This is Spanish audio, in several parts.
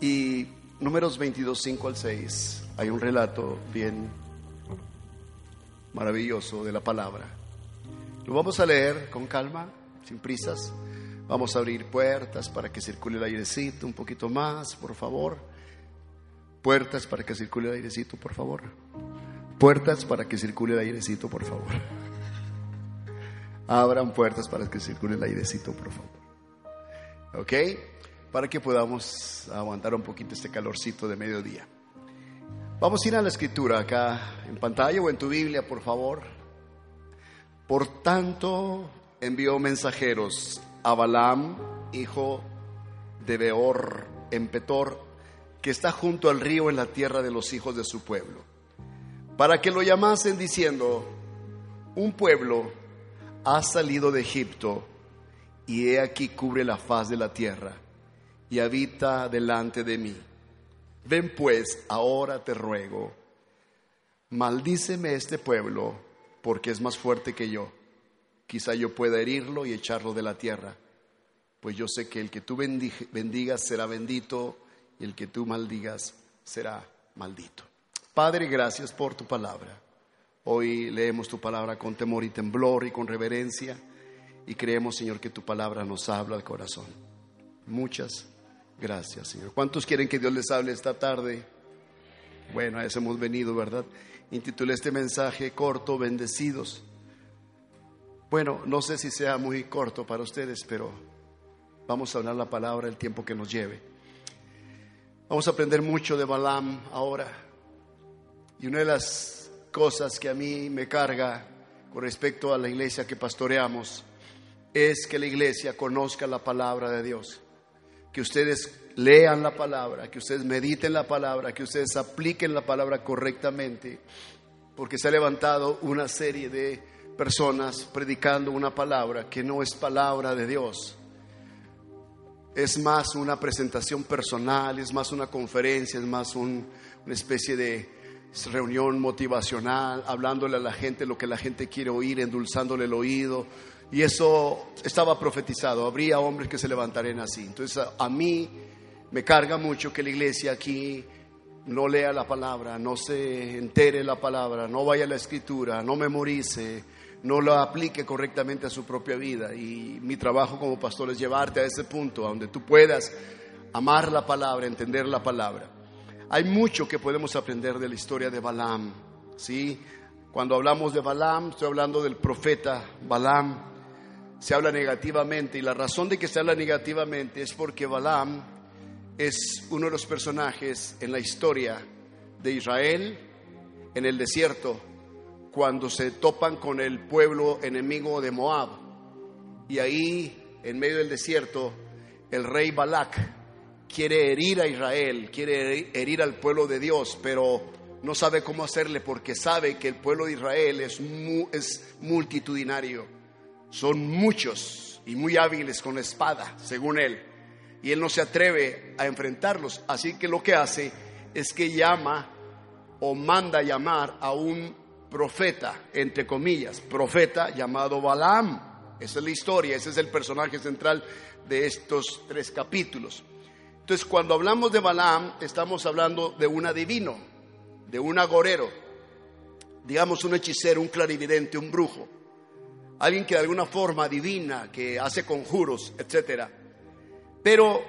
Y números 22, 5 al 6, hay un relato bien maravilloso de la palabra. Lo vamos a leer con calma, sin prisas. Vamos a abrir puertas para que circule el airecito un poquito más, por favor. Puertas para que circule el airecito, por favor. Puertas para que circule el airecito, por favor. Abran puertas para que circule el airecito, por favor. ¿Ok? Para que podamos aguantar un poquito este calorcito de mediodía. Vamos a ir a la escritura acá en pantalla o en tu Biblia, por favor. Por tanto, envió mensajeros a Balaam, hijo de Beor, en Petor, que está junto al río en la tierra de los hijos de su pueblo, para que lo llamasen diciendo, un pueblo ha salido de Egipto y he aquí cubre la faz de la tierra y habita delante de mí. Ven pues, ahora te ruego, maldíceme este pueblo porque es más fuerte que yo quizá yo pueda herirlo y echarlo de la tierra. Pues yo sé que el que tú bendigas será bendito y el que tú maldigas será maldito. Padre, gracias por tu palabra. Hoy leemos tu palabra con temor y temblor y con reverencia y creemos, Señor, que tu palabra nos habla al corazón. Muchas gracias, Señor. ¿Cuántos quieren que Dios les hable esta tarde? Bueno, a eso hemos venido, ¿verdad? Intitulé este mensaje corto, bendecidos. Bueno, no sé si sea muy corto para ustedes, pero vamos a hablar la palabra el tiempo que nos lleve. Vamos a aprender mucho de Balaam ahora. Y una de las cosas que a mí me carga con respecto a la iglesia que pastoreamos es que la iglesia conozca la palabra de Dios. Que ustedes lean la palabra, que ustedes mediten la palabra, que ustedes apliquen la palabra correctamente, porque se ha levantado una serie de personas predicando una palabra que no es palabra de Dios. Es más una presentación personal, es más una conferencia, es más una especie de reunión motivacional, hablándole a la gente lo que la gente quiere oír, endulzándole el oído. Y eso estaba profetizado, habría hombres que se levantarían así. Entonces a, mí me carga mucho que la iglesia aquí no lea la palabra, no se entere la palabra, no vaya a la escritura, no memorice, no lo aplique correctamente a su propia vida. Y mi trabajo como pastor es llevarte a ese punto, donde tú puedas amar la palabra, entender la palabra. Hay mucho que podemos aprender de la historia de Balaam. ¿sí? Cuando hablamos de Balaam, estoy hablando del profeta Balaam. Se habla negativamente y la razón de que se habla negativamente es porque Balaam es uno de los personajes en la historia de Israel en el desierto cuando se topan con el pueblo enemigo de Moab. Y ahí, en medio del desierto, el rey Balak quiere herir a Israel, quiere herir al pueblo de Dios, pero no sabe cómo hacerle porque sabe que el pueblo de Israel es, es multitudinario. Son muchos y muy hábiles con la espada, según él. Y él no se atreve a enfrentarlos. Así que lo que hace es que llama o manda llamar a un profeta, entre comillas, profeta llamado Balaam. Esa es la historia, ese es el personaje central de estos tres capítulos. Entonces, cuando hablamos de Balaam, estamos hablando de un adivino, de un agorero, digamos un hechicero, un clarividente, un brujo, alguien que de alguna forma adivina, que hace conjuros, etc. Pero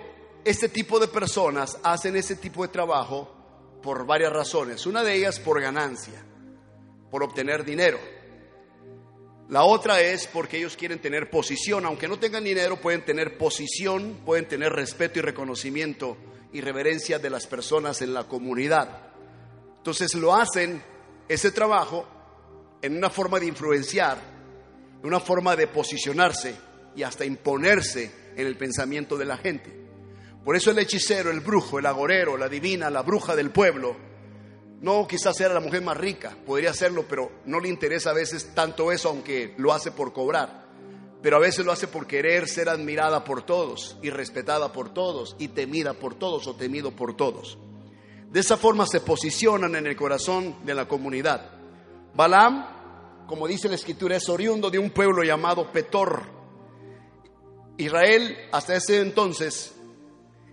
este tipo de personas hacen ese tipo de trabajo por varias razones. Una de ellas por ganancia por obtener dinero. La otra es porque ellos quieren tener posición, aunque no tengan dinero, pueden tener posición, pueden tener respeto y reconocimiento y reverencia de las personas en la comunidad. Entonces lo hacen ese trabajo en una forma de influenciar, en una forma de posicionarse y hasta imponerse en el pensamiento de la gente. Por eso el hechicero, el brujo, el agorero, la divina, la bruja del pueblo, no quizás sea la mujer más rica, podría serlo, pero no le interesa a veces tanto eso, aunque lo hace por cobrar. Pero a veces lo hace por querer ser admirada por todos y respetada por todos y temida por todos o temido por todos. De esa forma se posicionan en el corazón de la comunidad. Balaam, como dice la escritura, es oriundo de un pueblo llamado Petor. Israel hasta ese entonces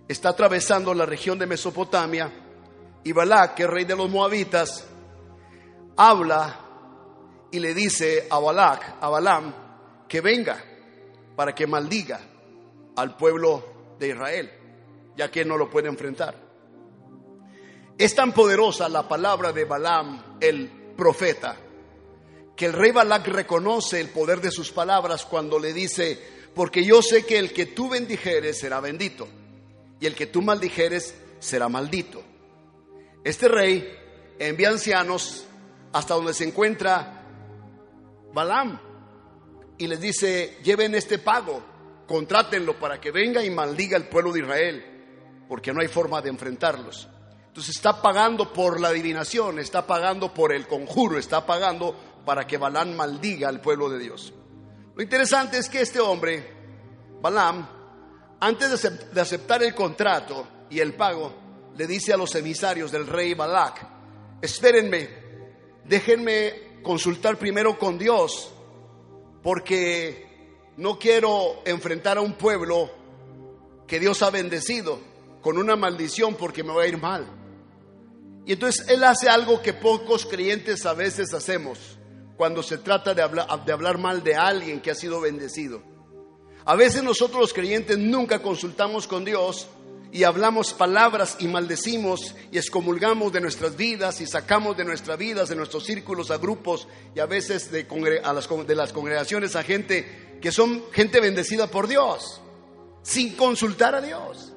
está atravesando la región de Mesopotamia y Balak, que es rey de los moabitas, habla y le dice a Balak, a Balaam, que venga para que maldiga al pueblo de Israel, ya que no lo puede enfrentar. Es tan poderosa la palabra de Balaam, el profeta, que el rey Balak reconoce el poder de sus palabras cuando le dice, porque yo sé que el que tú bendijeres será bendito, y el que tú maldijeres será maldito. Este rey envía ancianos hasta donde se encuentra Balaam y les dice, lleven este pago, contrátenlo para que venga y maldiga al pueblo de Israel, porque no hay forma de enfrentarlos. Entonces está pagando por la adivinación, está pagando por el conjuro, está pagando para que Balaam maldiga al pueblo de Dios. Lo interesante es que este hombre, Balaam, antes de aceptar el contrato y el pago, le dice a los emisarios del rey Balak, espérenme, déjenme consultar primero con Dios, porque no quiero enfrentar a un pueblo que Dios ha bendecido con una maldición porque me va a ir mal. Y entonces él hace algo que pocos creyentes a veces hacemos cuando se trata de hablar, de hablar mal de alguien que ha sido bendecido. A veces nosotros los creyentes nunca consultamos con Dios y hablamos palabras y maldecimos y excomulgamos de nuestras vidas y sacamos de nuestras vidas, de nuestros círculos a grupos y a veces de, a las, de las congregaciones a gente que son gente bendecida por Dios, sin consultar a Dios.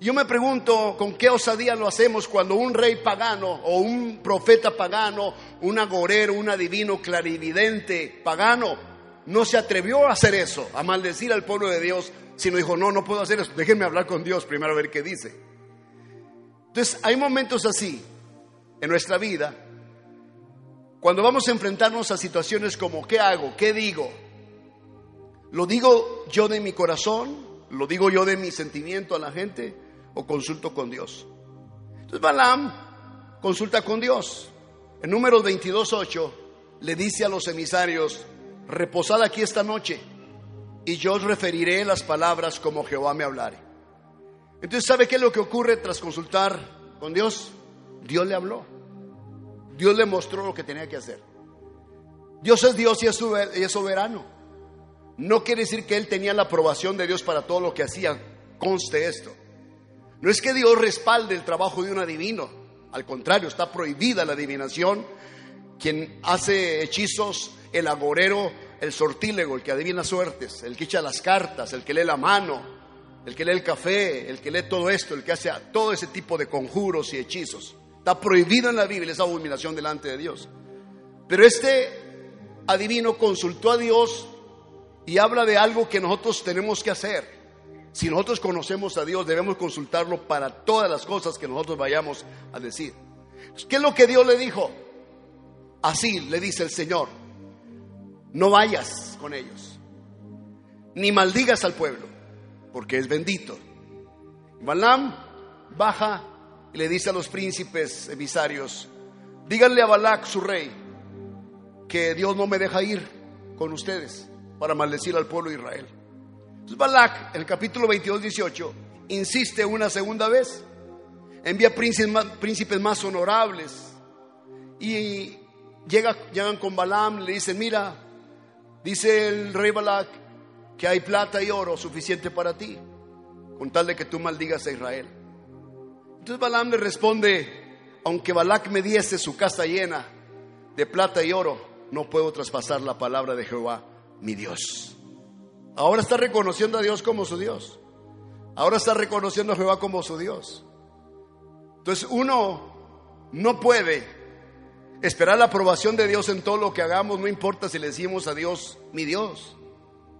Yo me pregunto con qué osadía lo hacemos cuando un rey pagano o un profeta pagano, un agorero, un adivino clarividente pagano, no se atrevió a hacer eso, a maldecir al pueblo de Dios sino dijo, no, no puedo hacer eso, déjenme hablar con Dios primero a ver qué dice. Entonces, hay momentos así en nuestra vida, cuando vamos a enfrentarnos a situaciones como, ¿qué hago? ¿Qué digo? ¿Lo digo yo de mi corazón? ¿Lo digo yo de mi sentimiento a la gente? ¿O consulto con Dios? Entonces Balaam consulta con Dios. En número 22.8 le dice a los emisarios, reposad aquí esta noche y yo os referiré las palabras como Jehová me hablare. Entonces, ¿sabe qué es lo que ocurre tras consultar con Dios? Dios le habló. Dios le mostró lo que tenía que hacer. Dios es Dios y es soberano. No quiere decir que él tenía la aprobación de Dios para todo lo que hacía. Conste esto. No es que Dios respalde el trabajo de un adivino. Al contrario, está prohibida la adivinación. Quien hace hechizos, el agorero, el sortílego, el que adivina suertes, el que echa las cartas, el que lee la mano, el que lee el café, el que lee todo esto, el que hace todo ese tipo de conjuros y hechizos. Está prohibido en la Biblia esa abominación delante de Dios. Pero este adivino consultó a Dios y habla de algo que nosotros tenemos que hacer. Si nosotros conocemos a Dios, debemos consultarlo para todas las cosas que nosotros vayamos a decir. ¿Qué es lo que Dios le dijo? Así le dice el Señor no vayas con ellos, ni maldigas al pueblo, porque es bendito. Balaam baja y le dice a los príncipes emisarios, díganle a Balac, su rey, que Dios no me deja ir con ustedes para maldecir al pueblo de Israel. Entonces Balac, en el capítulo 22, 18, insiste una segunda vez, envía príncipes más, príncipes más honorables y llega, llegan con Balaam, le dicen, mira, Dice el rey Balak que hay plata y oro suficiente para ti, con tal de que tú maldigas a Israel. Entonces Balaam le responde, aunque Balak me diese su casa llena de plata y oro, no puedo traspasar la palabra de Jehová, mi Dios. Ahora está reconociendo a Dios como su Dios. Ahora está reconociendo a Jehová como su Dios. Entonces uno no puede Esperar la aprobación de Dios en todo lo que hagamos, no importa si le decimos a Dios, mi Dios,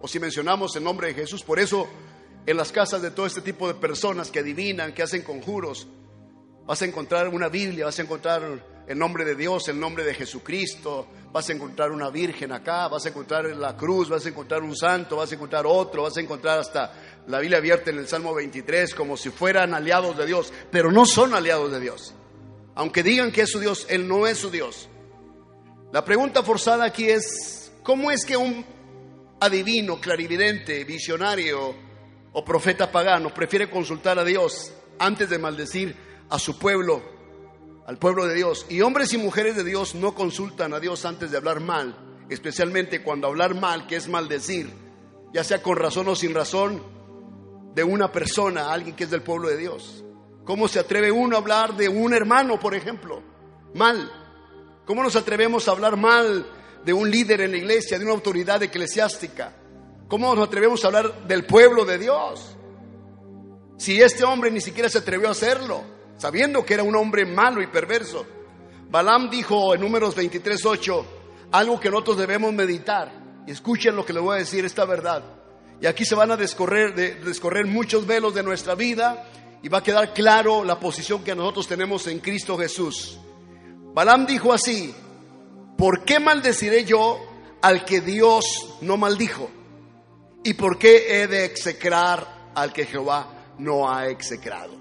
o si mencionamos el nombre de Jesús. Por eso, en las casas de todo este tipo de personas que adivinan, que hacen conjuros, vas a encontrar una Biblia, vas a encontrar el nombre de Dios, el nombre de Jesucristo, vas a encontrar una virgen acá, vas a encontrar la cruz, vas a encontrar un santo, vas a encontrar otro, vas a encontrar hasta la Biblia abierta en el Salmo 23 como si fueran aliados de Dios, pero no son aliados de Dios. Aunque digan que es su Dios, Él no es su Dios. La pregunta forzada aquí es, ¿cómo es que un adivino, clarividente, visionario, o profeta pagano prefiere consultar a Dios antes de maldecir a su pueblo, al pueblo de Dios. Y hombres y mujeres de Dios no consultan a Dios antes de hablar mal, especialmente cuando hablar mal, que es maldecir, ya sea con razón o sin razón, de una persona, alguien que es del pueblo de Dios. ¿Cómo se atreve uno a hablar de un hermano, por ejemplo? Mal. ¿Cómo nos atrevemos a hablar mal de un líder en la iglesia, de una autoridad eclesiástica? ¿Cómo nos atrevemos a hablar del pueblo de Dios? Si este hombre ni siquiera se atrevió a hacerlo, sabiendo que era un hombre malo y perverso. Balaam dijo en números 23.8 algo que nosotros debemos meditar. Escuchen lo que les voy a decir, esta verdad. Y aquí se van a descorrer, descorrer muchos velos de nuestra vida y va a quedar claro la posición que nosotros tenemos en Cristo Jesús. Balaam dijo así, ¿por qué maldeciré yo al que Dios no maldijo? ¿Y por qué he de execrar al que Jehová no ha execrado?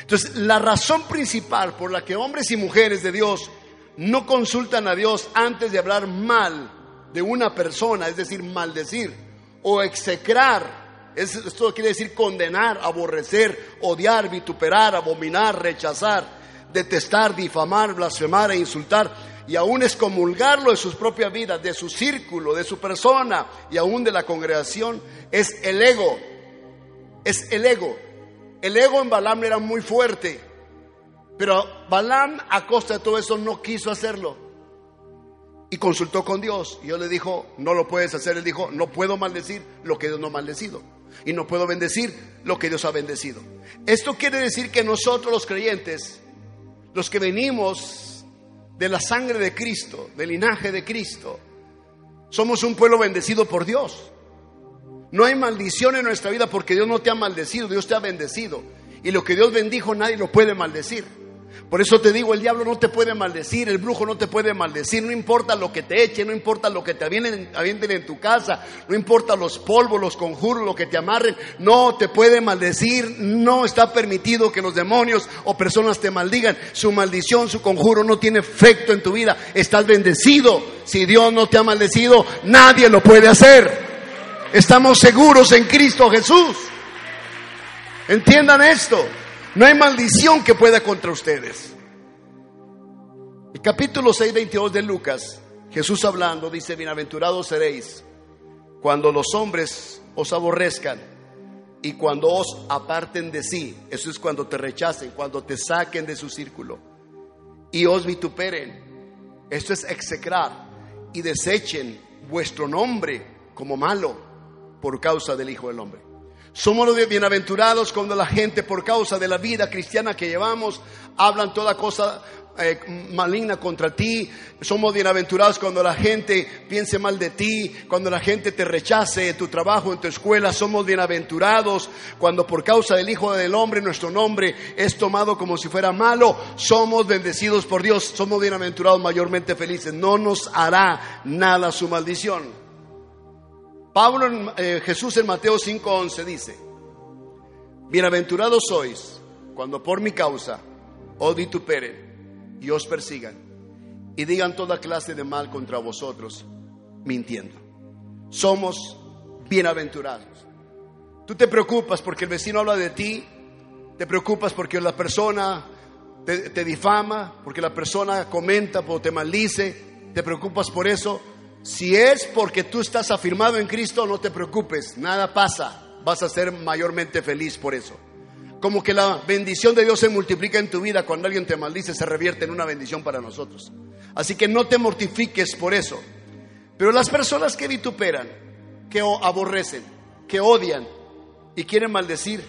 Entonces, la razón principal por la que hombres y mujeres de Dios no consultan a Dios antes de hablar mal de una persona, es decir, maldecir o execrar, esto quiere decir condenar, aborrecer, odiar, vituperar, abominar, rechazar, detestar, difamar, blasfemar e insultar y aún excomulgarlo de sus propias vidas, de su círculo, de su persona y aún de la congregación, es el ego. Es el ego. El ego en Balaam era muy fuerte, pero Balaam a costa de todo eso no quiso hacerlo. Y consultó con Dios. Y Dios le dijo, no lo puedes hacer. Él dijo, no puedo maldecir lo que Dios no ha maldecido. Y no puedo bendecir lo que Dios ha bendecido. Esto quiere decir que nosotros los creyentes, los que venimos de la sangre de Cristo, del linaje de Cristo. Somos un pueblo bendecido por Dios. No hay maldición en nuestra vida porque Dios no te ha maldecido, Dios te ha bendecido. Y lo que Dios bendijo nadie lo puede maldecir. Por eso te digo, el diablo no te puede maldecir, el brujo no te puede maldecir, no importa lo que te echen, no importa lo que te avienten en tu casa, no importa los polvos, los conjuros, lo que te amarren, no te puede maldecir, no está permitido que los demonios o personas te maldigan. Su maldición, su conjuro no tiene efecto en tu vida, estás bendecido. Si Dios no te ha maldecido, nadie lo puede hacer. Estamos seguros en Cristo Jesús. Entiendan esto. No hay maldición que pueda contra ustedes. El capítulo 6, 22 de Lucas, Jesús hablando, dice, bienaventurados seréis cuando los hombres os aborrezcan y cuando os aparten de sí. Eso es cuando te rechacen, cuando te saquen de su círculo y os vituperen. Esto es execrar y desechen vuestro nombre como malo por causa del Hijo del Hombre. Somos los bienaventurados cuando la gente por causa de la vida cristiana que llevamos hablan toda cosa eh, maligna contra ti. Somos bienaventurados cuando la gente piense mal de ti, cuando la gente te rechace tu trabajo, en tu escuela. Somos bienaventurados cuando por causa del Hijo del Hombre nuestro nombre es tomado como si fuera malo. Somos bendecidos por Dios, somos bienaventurados mayormente felices. No nos hará nada su maldición. Pablo, eh, Jesús en Mateo 5:11 dice, bienaventurados sois cuando por mi causa os vituperen y os persigan y digan toda clase de mal contra vosotros, mintiendo. Somos bienaventurados. Tú te preocupas porque el vecino habla de ti, te preocupas porque la persona te, te difama, porque la persona comenta o te maldice, te preocupas por eso. Si es porque tú estás afirmado en Cristo, no te preocupes, nada pasa, vas a ser mayormente feliz por eso. Como que la bendición de Dios se multiplica en tu vida cuando alguien te maldice, se revierte en una bendición para nosotros. Así que no te mortifiques por eso. Pero las personas que vituperan, que aborrecen, que odian y quieren maldecir,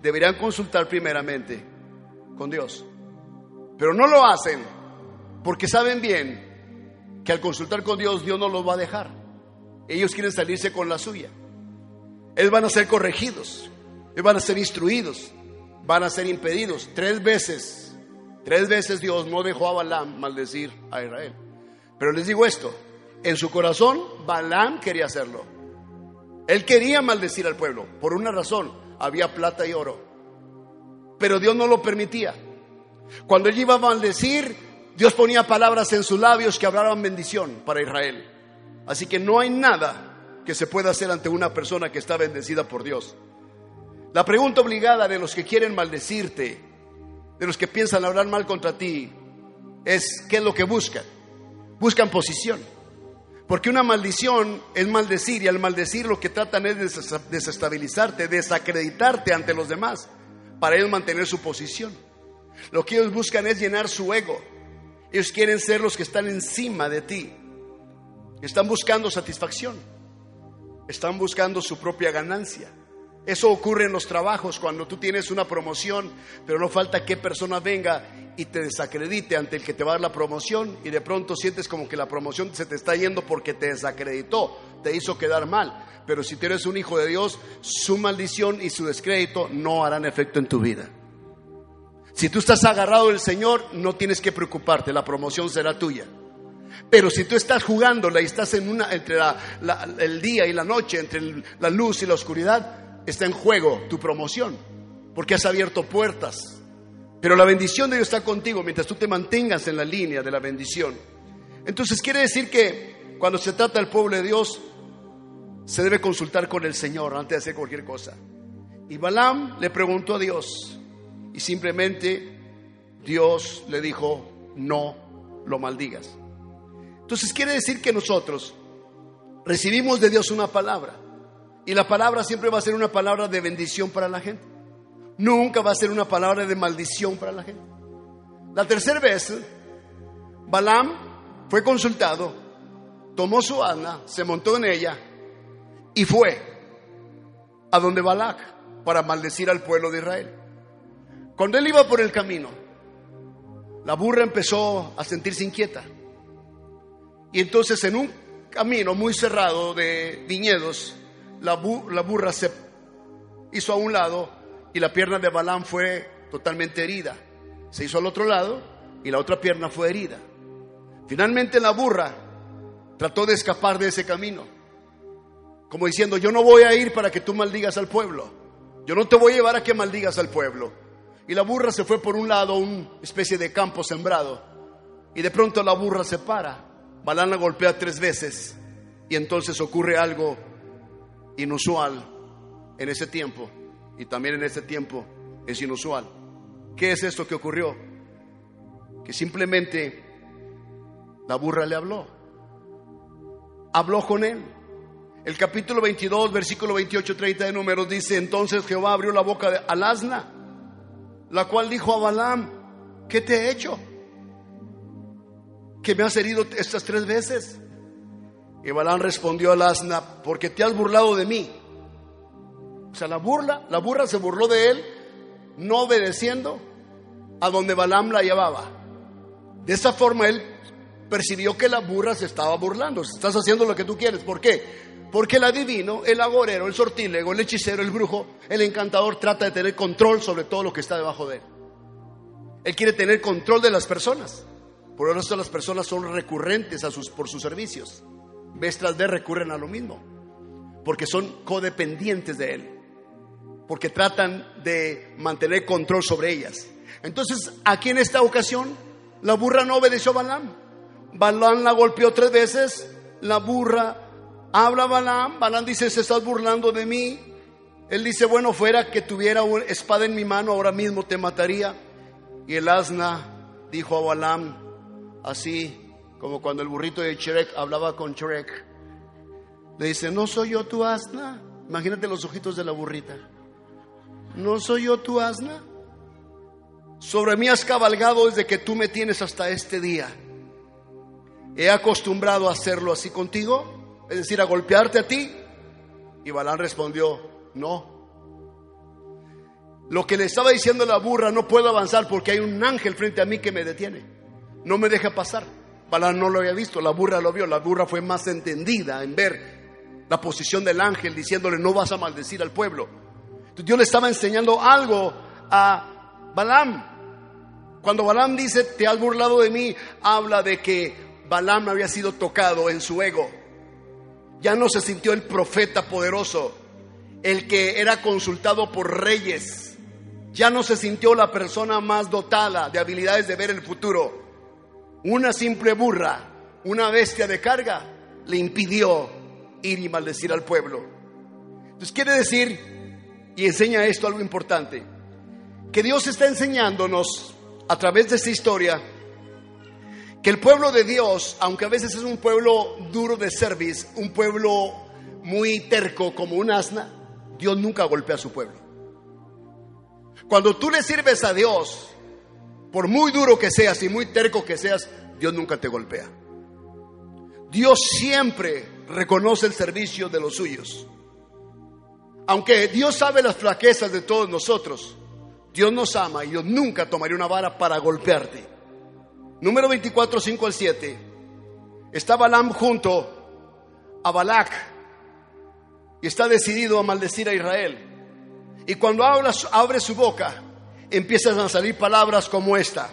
deberían consultar primeramente con Dios. Pero no lo hacen porque saben bien que al consultar con Dios, Dios no los va a dejar. Ellos quieren salirse con la suya. Ellos van a ser corregidos, ellos van a ser instruidos, van a ser impedidos. Tres veces, tres veces Dios no dejó a Balaam maldecir a Israel. Pero les digo esto, en su corazón Balaam quería hacerlo. Él quería maldecir al pueblo por una razón, había plata y oro. Pero Dios no lo permitía. Cuando él iba a maldecir, Dios ponía palabras en sus labios que hablaban bendición para Israel. Así que no hay nada que se pueda hacer ante una persona que está bendecida por Dios. La pregunta obligada de los que quieren maldecirte, de los que piensan hablar mal contra ti, es ¿qué es lo que buscan? Buscan posición. Porque una maldición es maldecir y al maldecir lo que tratan es de desestabilizarte, desacreditarte ante los demás para ellos mantener su posición. Lo que ellos buscan es llenar su ego. Ellos quieren ser los que están encima de ti. Están buscando satisfacción. Están buscando su propia ganancia. Eso ocurre en los trabajos cuando tú tienes una promoción, pero no falta que persona venga y te desacredite ante el que te va a dar la promoción y de pronto sientes como que la promoción se te está yendo porque te desacreditó, te hizo quedar mal. Pero si tú eres un hijo de Dios, su maldición y su descrédito no harán efecto en tu vida. Si tú estás agarrado del Señor, no tienes que preocuparte, la promoción será tuya. Pero si tú estás jugándola y estás en una, entre el día y la noche, entre la luz y la oscuridad, está en juego tu promoción, porque has abierto puertas. Pero la bendición de Dios está contigo mientras tú te mantengas en la línea de la bendición. Entonces quiere decir que cuando se trata del pueblo de Dios, se debe consultar con el Señor antes de hacer cualquier cosa. Y Balaam le preguntó a Dios y simplemente Dios le dijo, no lo maldigas. Entonces quiere decir que nosotros recibimos de Dios una palabra y la palabra siempre va a ser una palabra de bendición para la gente. Nunca va a ser una palabra de maldición para la gente. La tercera vez, Balaam fue consultado, tomó su asna, se montó en ella y fue a donde Balac para maldecir al pueblo de Israel. Cuando él iba por el camino, la burra empezó a sentirse inquieta. Y entonces en un camino muy cerrado de viñedos, la, burra se hizo a un lado y la pierna de Balán fue totalmente herida. Se hizo al otro lado y la otra pierna fue herida. Finalmente la burra trató de escapar de ese camino, como diciendo, yo no voy a ir para que tú maldigas al pueblo, yo no te voy a llevar a que maldigas al pueblo. Y la burra se fue por un lado, una especie de campo sembrado, y de pronto la burra se para, Balán golpea tres veces, y entonces ocurre algo inusual en ese tiempo y también en este tiempo es inusual. ¿Qué es esto que ocurrió? Que simplemente la burra le habló. Habló con él. El capítulo 22, versículo 28, 30 de números dice, entonces Jehová abrió la boca al asna, la cual dijo a Balaam, ¿qué te he hecho? ¿Que me has herido estas tres veces? Y Balán respondió al asna, porque te has burlado de mí. O sea, la burla, la burra se burló de él, no obedeciendo a donde Balaam la llevaba. De esa forma él percibió que la burra se estaba burlando. Estás haciendo lo que tú quieres. ¿Por qué? Porque el adivino, el agorero, el sortílego, el hechicero, el brujo, el encantador trata de tener control sobre todo lo que está debajo de él. Él quiere tener control de las personas. Por eso las personas son recurrentes a sus, por sus servicios vez tras vez recurren a lo mismo, porque son codependientes de Él, porque tratan de mantener control sobre ellas. Entonces, aquí en esta ocasión, la burra no obedeció a Balaam. Balaam la golpeó tres veces, la burra habla Balaam, Balaam dice, se estás burlando de mí. Él dice, bueno, fuera que tuviera una espada en mi mano, ahora mismo te mataría. Y el asna dijo a Balaam, así como cuando el burrito de Shrek hablaba con Shrek. Le dice, ¿no soy yo tu asna? Imagínate los ojitos de la burrita. ¿No soy yo tu asna? Sobre mí has cabalgado desde que tú me tienes hasta este día. He acostumbrado a hacerlo así contigo, es decir, a golpearte a ti. Y Balán respondió, no. Lo que le estaba diciendo la burra, no puedo avanzar porque hay un ángel frente a mí que me detiene. No me deja pasar. Balán no lo había visto, la burra lo vio, la burra fue más entendida en ver la posición del ángel diciéndole no vas a maldecir al pueblo. Dios le estaba enseñando algo a Balaam. Cuando Balaam dice te has burlado de mí, habla de que Balaam había sido tocado en su ego. Ya no se sintió el profeta poderoso, el que era consultado por reyes. Ya no se sintió la persona más dotada de habilidades de ver el futuro una simple burra, una bestia de carga, le impidió ir y maldecir al pueblo. Entonces quiere decir y enseña esto algo importante, que Dios está enseñándonos a través de esta historia que el pueblo de Dios, aunque a veces es un pueblo duro de service, un pueblo muy terco como un asna, Dios nunca golpea a su pueblo. Cuando tú le sirves a Dios, por muy duro que seas y muy terco que seas, Dios nunca te golpea. Dios siempre reconoce el servicio de los suyos. Aunque Dios sabe las flaquezas de todos nosotros, Dios nos ama y Dios nunca tomaría una vara para golpearte. Número 24, 5 al 7. Está Balaam junto a Balac y está decidido a maldecir a Israel. Y cuando habla, abre su boca, empiezan a salir palabras como esta.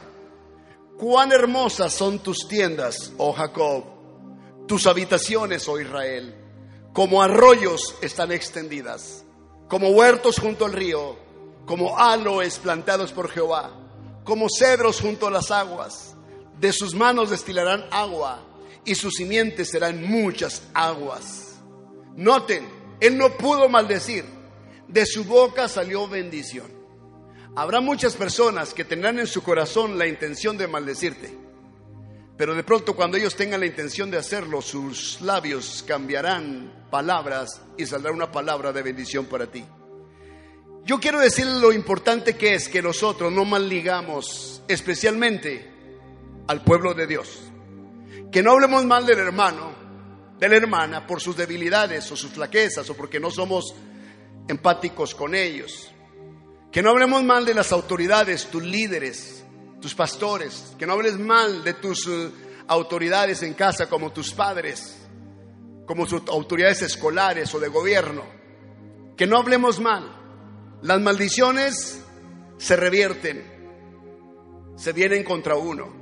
Cuán hermosas son tus tiendas, oh Jacob, tus habitaciones, oh Israel, como arroyos están extendidas, como huertos junto al río, como aloes plantados por Jehová, como cedros junto a las aguas. De sus manos destilarán agua y sus simientes serán muchas aguas. Noten, él no pudo maldecir, de su boca salió bendición. Habrá muchas personas que tendrán en su corazón la intención de maldecirte, pero de pronto cuando ellos tengan la intención de hacerlo, sus labios cambiarán palabras y saldrá una palabra de bendición para ti. Yo quiero decirle lo importante que es que nosotros no maldigamos especialmente al pueblo de Dios. Que no hablemos mal del hermano, de la hermana, por sus debilidades o sus flaquezas o porque no somos empáticos con ellos. Que no hablemos mal de las autoridades, tus líderes, tus pastores. Que no hables mal de tus eh, autoridades en casa como tus padres, como sus autoridades escolares o de gobierno. Que no hablemos mal. Las maldiciones se revierten, se vienen contra uno.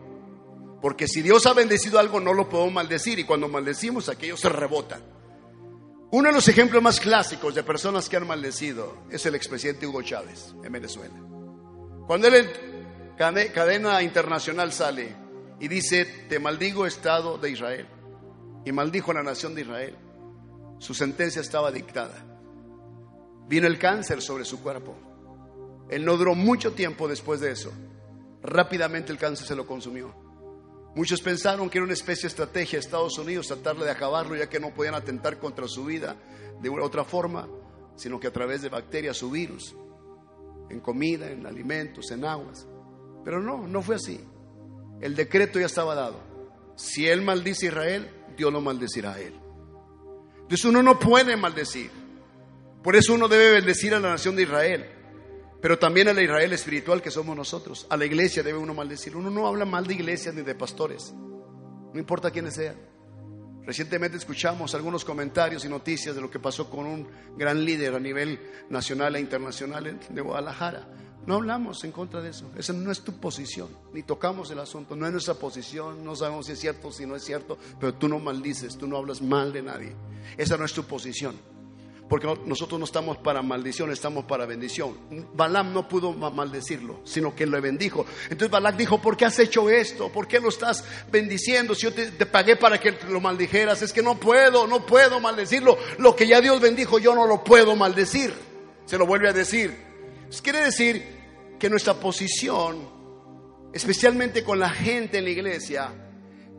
Porque si Dios ha bendecido algo, no lo podemos maldecir. Y cuando maldecimos, aquello se rebota. Uno de los ejemplos más clásicos de personas que han maldecido es el expresidente Hugo Chávez en Venezuela. Cuando él en cadena internacional sale y dice, te maldigo Estado de Israel, y maldijo a la nación de Israel, su sentencia estaba dictada. Vino el cáncer sobre su cuerpo. Él no duró mucho tiempo después de eso. Rápidamente el cáncer se lo consumió. Muchos pensaron que era una especie de estrategia de Estados Unidos tratarle de acabarlo ya que no podían atentar contra su vida de otra forma, sino que a través de bacterias o virus, en comida, en alimentos, en aguas. Pero no, no fue así. El decreto ya estaba dado. Si él maldice a Israel, Dios lo maldecirá a él. Entonces uno no puede maldecir. Por eso uno debe bendecir a la nación de Israel pero también a la Israel espiritual que somos nosotros. A la iglesia debe uno maldecir. Uno no habla mal de iglesias ni de pastores, no importa quiénes sean. Recientemente escuchamos algunos comentarios y noticias de lo que pasó con un gran líder a nivel nacional e internacional de Guadalajara. No hablamos en contra de eso. Esa no es tu posición. Ni tocamos el asunto. No es nuestra posición. No sabemos si es cierto si no es cierto. Pero tú no maldices. Tú no hablas mal de nadie. Esa no es tu posición porque nosotros no estamos para maldición, estamos para bendición. Balaam no pudo maldecirlo, sino que le bendijo. Entonces Balaam dijo, ¿por qué has hecho esto? ¿Por qué lo estás bendiciendo? Si yo te, pagué para que lo maldijeras, es que no puedo, no puedo maldecirlo. Lo que ya Dios bendijo, yo no lo puedo maldecir. Se lo vuelve a decir. quiere decir que nuestra posición, especialmente con la gente en la iglesia,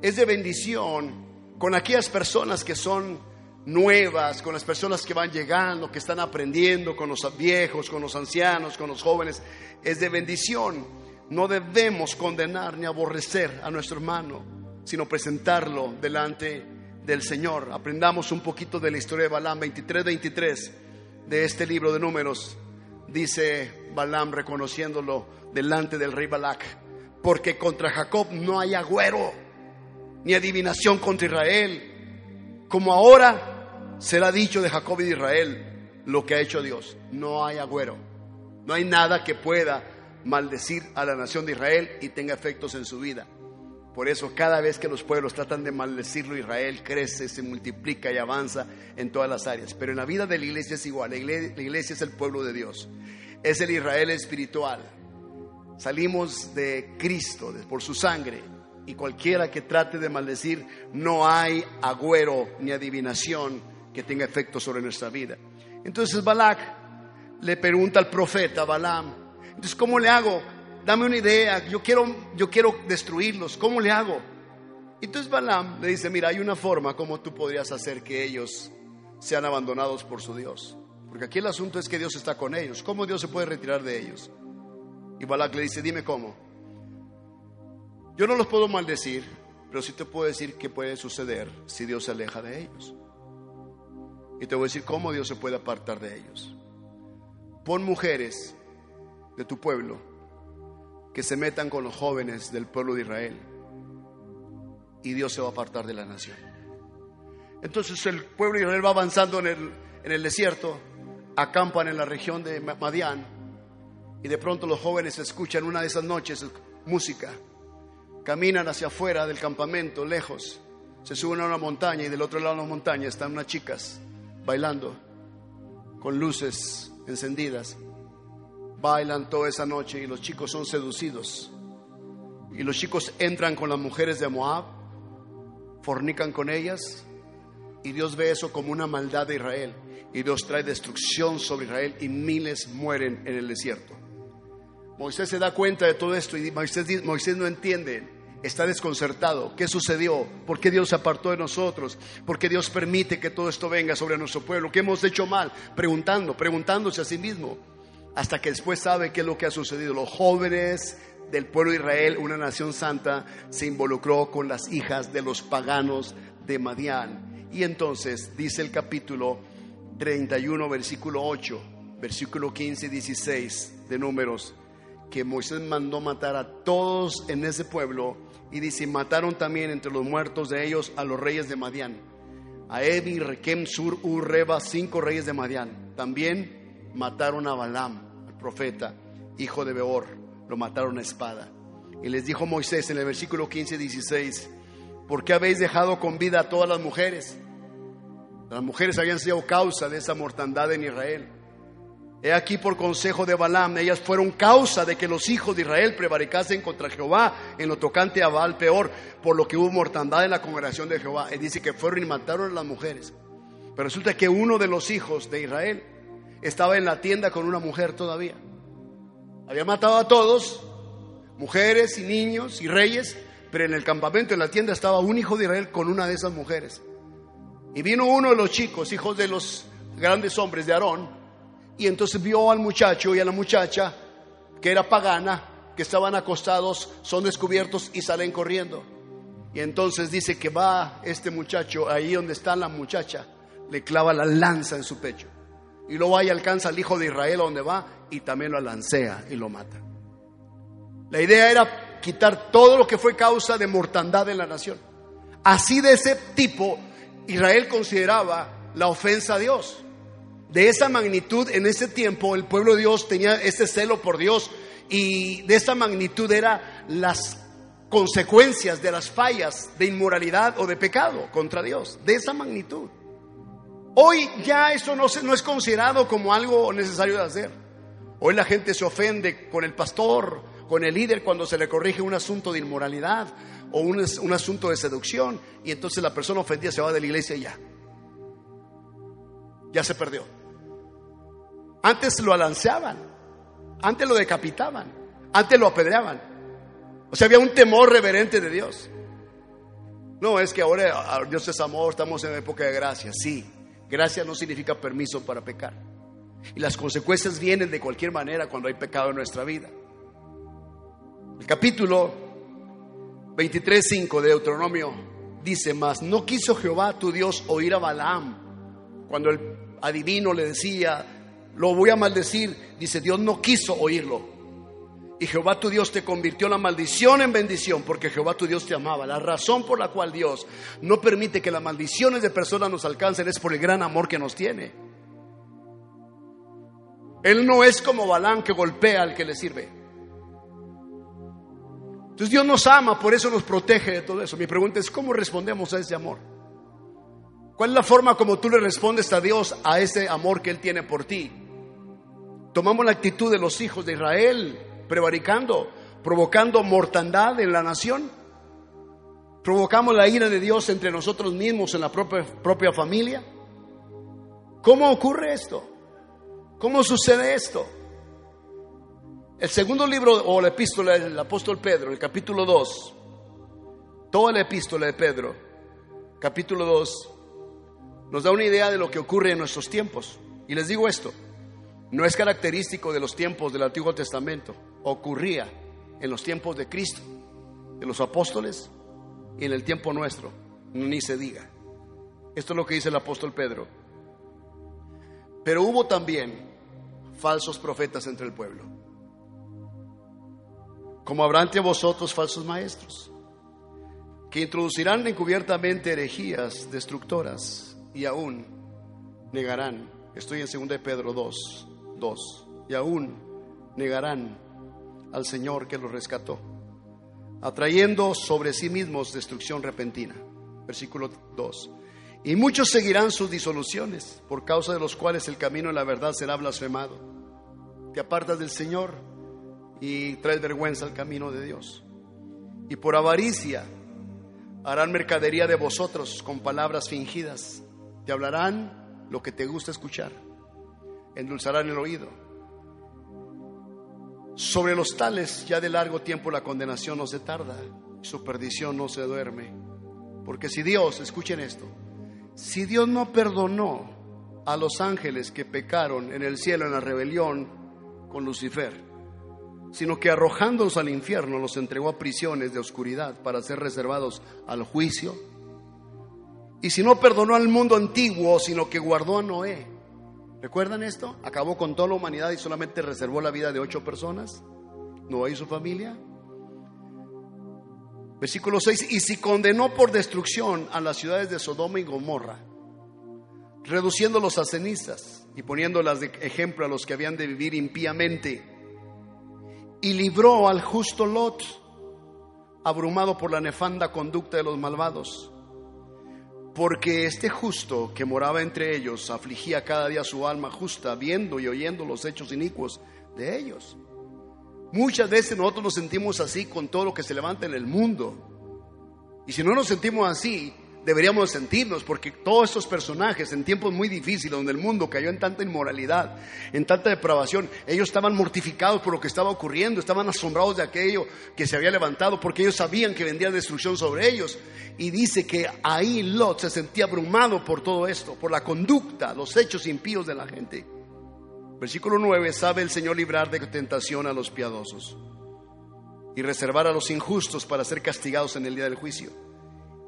es de bendición con aquellas personas que son nuevas, con las personas que van llegando, que están aprendiendo, con los viejos, con los ancianos, con los jóvenes, es de bendición. No debemos condenar ni aborrecer a nuestro hermano, sino presentarlo delante del Señor. Aprendamos un poquito de la historia de Balaam 23, 23 de este libro de números. Dice Balaam reconociéndolo delante del rey Balac, porque contra Jacob no hay agüero, ni adivinación contra Israel, como ahora será dicho de Jacob y de Israel lo que ha hecho Dios. No hay agüero. No hay nada que pueda maldecir a la nación de Israel y tenga efectos en su vida. Por eso cada vez que los pueblos tratan de maldecirlo, Israel crece, se multiplica y avanza en todas las áreas. Pero en la vida de la iglesia es igual. La iglesia, la iglesia es el pueblo de Dios. Es el Israel espiritual. Salimos de Cristo por su sangre. Y cualquiera que trate de maldecir, no hay agüero ni adivinación que tenga efecto sobre nuestra vida. Entonces Balak le pregunta al profeta Balaam, entonces, ¿cómo le hago? Dame una idea, yo quiero, yo quiero destruirlos, ¿cómo le hago? Entonces Balaam le dice, mira, hay una forma como tú podrías hacer que ellos sean abandonados por su Dios. Porque aquí el asunto es que Dios está con ellos. ¿Cómo Dios se puede retirar de ellos? Y Balak le dice, dime cómo. Yo no los puedo maldecir, pero sí te puedo decir qué puede suceder si Dios se aleja de ellos. Y te voy a decir cómo Dios se puede apartar de ellos. Pon mujeres de tu pueblo que se metan con los jóvenes del pueblo de Israel y Dios se va a apartar de la nación. Entonces el pueblo de Israel va avanzando en el, en el desierto, acampan en la región de Madián y de pronto los jóvenes escuchan una de esas noches música, caminan hacia afuera del campamento, lejos, se suben a una montaña y del otro lado de la montaña están unas chicas bailando con luces encendidas. Bailan toda esa noche y los chicos son seducidos. Y los chicos entran con las mujeres de Moab, fornican con ellas y Dios ve eso como una maldad de Israel. Y Dios trae destrucción sobre Israel y miles mueren en el desierto. Moisés se da cuenta de todo esto y Moisés, Moisés no entiende está desconcertado. ¿Qué sucedió? ¿Por qué Dios se apartó de nosotros? ¿Por qué Dios permite que todo esto venga sobre nuestro pueblo? ¿Qué hemos hecho mal? Preguntando, preguntándose a sí mismo. Hasta que después sabe qué es lo que ha sucedido. Los jóvenes del pueblo de Israel, una nación santa, se involucró con las hijas de los paganos de Madián. Y entonces dice el capítulo 31, versículo 8, versículo 15 y 16 de números, que Moisés mandó matar a todos en ese pueblo y dice, mataron también entre los muertos de ellos a los reyes de Madián, a Ebi, Rekem, Sur, Ur, Reba, cinco reyes de Madián. También mataron a Balaam, el profeta, hijo de Beor, lo mataron a espada. Y les dijo Moisés en el versículo 15 y 16, ¿por qué habéis dejado con vida a todas las mujeres? Las mujeres habían sido causa de esa mortandad en Israel. He aquí por consejo de Balaam, ellas fueron causa de que los hijos de Israel prevaricasen contra Jehová en lo tocante a Baal peor, por lo que hubo mortandad en la congregación de Jehová. Y dice que fueron y mataron a las mujeres. Pero resulta que uno de los hijos de Israel estaba en la tienda con una mujer todavía. Había matado a todos, mujeres y niños y reyes, pero en el campamento, en la tienda, estaba un hijo de Israel con una de esas mujeres. Y vino uno de los chicos, hijos de los grandes hombres de Aarón, y entonces vio al muchacho y a la muchacha, que era pagana, que estaban acostados, son descubiertos y salen corriendo. Y entonces dice que va este muchacho ahí donde está la muchacha, le clava la lanza en su pecho. Y luego ahí alcanza al hijo de Israel donde va y también lo lancea y lo mata. La idea era quitar todo lo que fue causa de mortandad en la nación. Así de ese tipo, Israel consideraba la ofensa a Dios de esa magnitud en ese tiempo el pueblo de Dios tenía ese celo por Dios y de esa magnitud era las consecuencias de las fallas de inmoralidad o de pecado contra Dios, de esa magnitud. Hoy ya eso no, no es considerado como algo necesario de hacer. Hoy la gente se ofende con el pastor, con el líder cuando se le corrige un asunto de inmoralidad o un, un asunto de seducción y entonces la persona ofendida se va de la iglesia y ya. Ya se perdió. Antes lo alanceaban, antes lo decapitaban, antes lo apedreaban. O sea, había un temor reverente de Dios. No, es que ahora ah, Dios es amor, estamos en época de gracia. Sí, gracia no significa permiso para pecar. Y las consecuencias vienen de cualquier manera cuando hay pecado en nuestra vida. El capítulo 23.5 de Deuteronomio dice más, no quiso Jehová tu Dios oír a Balaam cuando el adivino le decía, lo voy a maldecir. Dice, Dios no quiso oírlo. Y Jehová tu Dios te convirtió la maldición en bendición porque Jehová tu Dios te amaba. La razón por la cual Dios no permite que las maldiciones de personas nos alcancen es por el gran amor que nos tiene. Él no es como Balán que golpea al que le sirve. Entonces Dios nos ama, por eso nos protege de todo eso. Mi pregunta es, ¿cómo respondemos a ese amor? ¿Cuál es la forma como tú le respondes a Dios a ese amor que Él tiene por ti? Tomamos la actitud de los hijos de Israel, prevaricando, provocando mortandad en la nación. Provocamos la ira de Dios entre nosotros mismos en la propia, propia familia. ¿Cómo ocurre esto? ¿Cómo sucede esto? El segundo libro o la epístola del apóstol Pedro, el capítulo 2, toda la epístola de Pedro, capítulo 2, nos da una idea de lo que ocurre en nuestros tiempos. Y les digo esto, no es característico de los tiempos del Antiguo Testamento, ocurría en los tiempos de Cristo, de los apóstoles y en el tiempo nuestro, ni se diga. Esto es lo que dice el apóstol Pedro. Pero hubo también falsos profetas entre el pueblo, como habrá entre vosotros falsos maestros, que introducirán encubiertamente herejías destructoras y aún negarán. Estoy en 2 de Pedro 2, 2. Y aún negarán al Señor que los rescató, atrayendo sobre sí mismos destrucción repentina. Versículo 2. Y muchos seguirán sus disoluciones, por causa de los cuales el camino de la verdad será blasfemado. Te apartas del Señor y traes vergüenza al camino de Dios. Y por avaricia harán mercadería de vosotros con palabras fingidas. Te hablarán lo que te gusta escuchar, endulzarán el oído. Sobre los tales ya de largo tiempo la condenación no se tarda, su perdición no se duerme. Porque si Dios, escuchen esto, si Dios no perdonó a los ángeles que pecaron en el cielo en la rebelión con Lucifer, sino que arrojándolos al infierno los entregó a prisiones de oscuridad para ser reservados al juicio, y si no perdonó al mundo antiguo, sino que guardó a Noé, ¿recuerdan esto? Acabó con toda la humanidad y solamente reservó la vida de ocho personas, Noé y su familia. Versículo 6, y si condenó por destrucción a las ciudades de Sodoma y Gomorra, reduciéndolos a cenizas y poniéndolas de ejemplo a los que habían de vivir impíamente, y libró al justo Lot, abrumado por la nefanda conducta de los malvados, porque este justo que moraba entre ellos afligía cada día su alma justa, viendo y oyendo los hechos inicuos de ellos. Muchas veces nosotros nos sentimos así con todo lo que se levanta en el mundo. Y si no nos sentimos así, deberíamos sentirnos, porque todos estos personajes en tiempos muy difíciles, donde el mundo cayó en tanta inmoralidad, en tanta depravación, ellos estaban mortificados por lo que estaba ocurriendo, estaban asombrados de aquello que se había levantado, porque ellos sabían que vendría destrucción sobre ellos. Y dice que ahí Lot se sentía abrumado por todo esto, por la conducta, los hechos impíos de la gente. Versículo 9, sabe el Señor librar de tentación a los piadosos y reservar a los injustos para ser castigados en el día del juicio.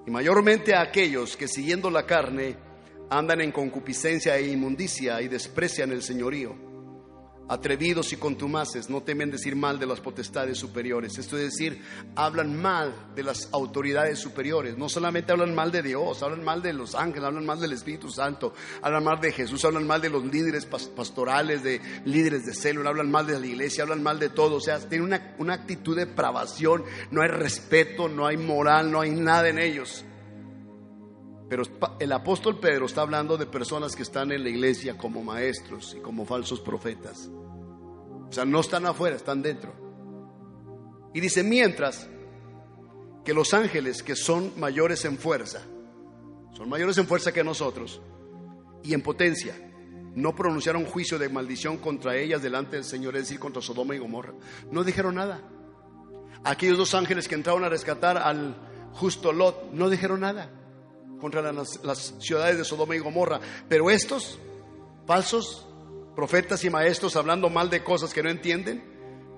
Y mayormente a aquellos que siguiendo la carne andan en concupiscencia e inmundicia y desprecian el señorío atrevidos y contumaces, no temen decir mal de las potestades superiores. Esto es decir, hablan mal de las autoridades superiores. No solamente hablan mal de Dios, hablan mal de los ángeles, hablan mal del Espíritu Santo, hablan mal de Jesús, hablan mal de los líderes pastorales, de líderes de célula, hablan mal de la iglesia, hablan mal de todo. O sea, tienen una, una actitud de depravación, no hay respeto, no hay moral, no hay nada en ellos. Pero el apóstol Pedro está hablando de personas que están en la iglesia como maestros y como falsos profetas. O sea, no están afuera, están dentro. Y dice, mientras que los ángeles que son mayores en fuerza, son mayores en fuerza que nosotros y en potencia, no pronunciaron juicio de maldición contra ellas delante del Señor, es decir, contra Sodoma y Gomorra. No dijeron nada. Aquellos dos ángeles que entraron a rescatar al justo Lot no dijeron nada contra las, ciudades de Sodoma y Gomorra. Pero estos falsos profetas y maestros hablando mal de cosas que no entienden,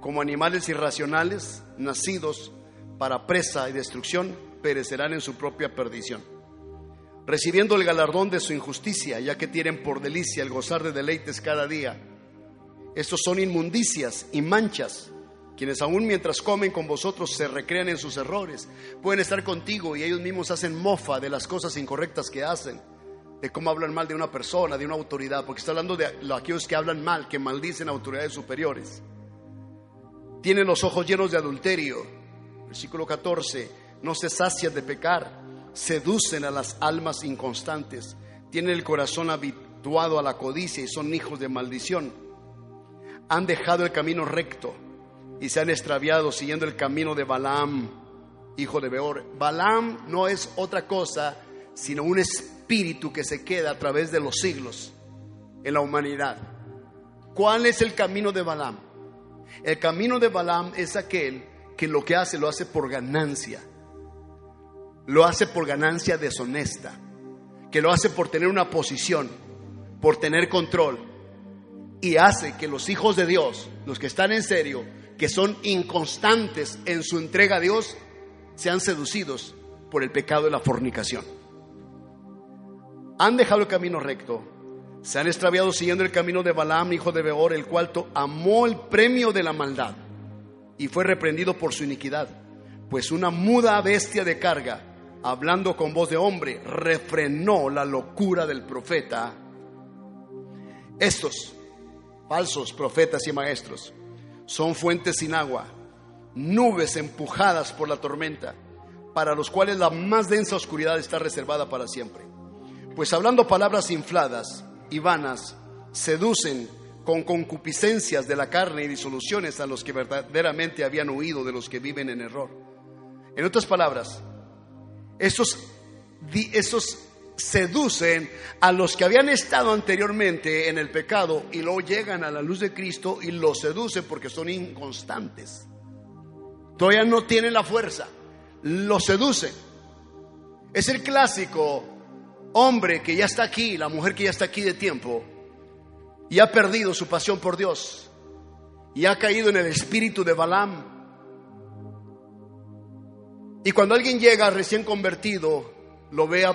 como animales irracionales nacidos para presa y destrucción, perecerán en su propia perdición, recibiendo el galardón de su injusticia, ya que tienen por delicia el gozar de deleites cada día. Estos son inmundicias y manchas quienes aún mientras comen con vosotros se recrean en sus errores, pueden estar contigo y ellos mismos hacen mofa de las cosas incorrectas que hacen, de cómo hablan mal de una persona, de una autoridad, porque está hablando de aquellos que hablan mal, que maldicen autoridades superiores. Tienen los ojos llenos de adulterio, versículo 14, no se sacian de pecar, seducen a las almas inconstantes, tienen el corazón habituado a la codicia y son hijos de maldición. Han dejado el camino recto y se han extraviado siguiendo el camino de Balaam, hijo de Beor. Balaam no es otra cosa sino un espíritu que se queda a través de los siglos en la humanidad. ¿Cuál es el camino de Balaam? El camino de Balaam es aquel que lo que hace lo hace por ganancia. Lo hace por ganancia deshonesta. Que lo hace por tener una posición, por tener control. Y hace que los hijos de Dios, los que están en serio, que son inconstantes en su entrega a Dios, sean seducidos por el pecado de la fornicación. Han dejado el camino recto, se han extraviado siguiendo el camino de Balaam, hijo de Beor, el cual amó el premio de la maldad y fue reprendido por su iniquidad, pues una muda bestia de carga, hablando con voz de hombre, refrenó la locura del profeta. Estos falsos profetas y maestros son fuentes sin agua, nubes empujadas por la tormenta, para los cuales la más densa oscuridad está reservada para siempre. Pues hablando palabras infladas y vanas, seducen con concupiscencias de la carne y disoluciones a los que verdaderamente habían huido de los que viven en error. En otras palabras, esos, esos seducen a los que habían estado anteriormente en el pecado y luego llegan a la luz de Cristo y los seducen porque son inconstantes. Todavía no tienen la fuerza, los seducen. Es el clásico hombre que ya está aquí, la mujer que ya está aquí de tiempo y ha perdido su pasión por Dios y ha caído en el espíritu de Balaam. Y cuando alguien llega recién convertido, lo ve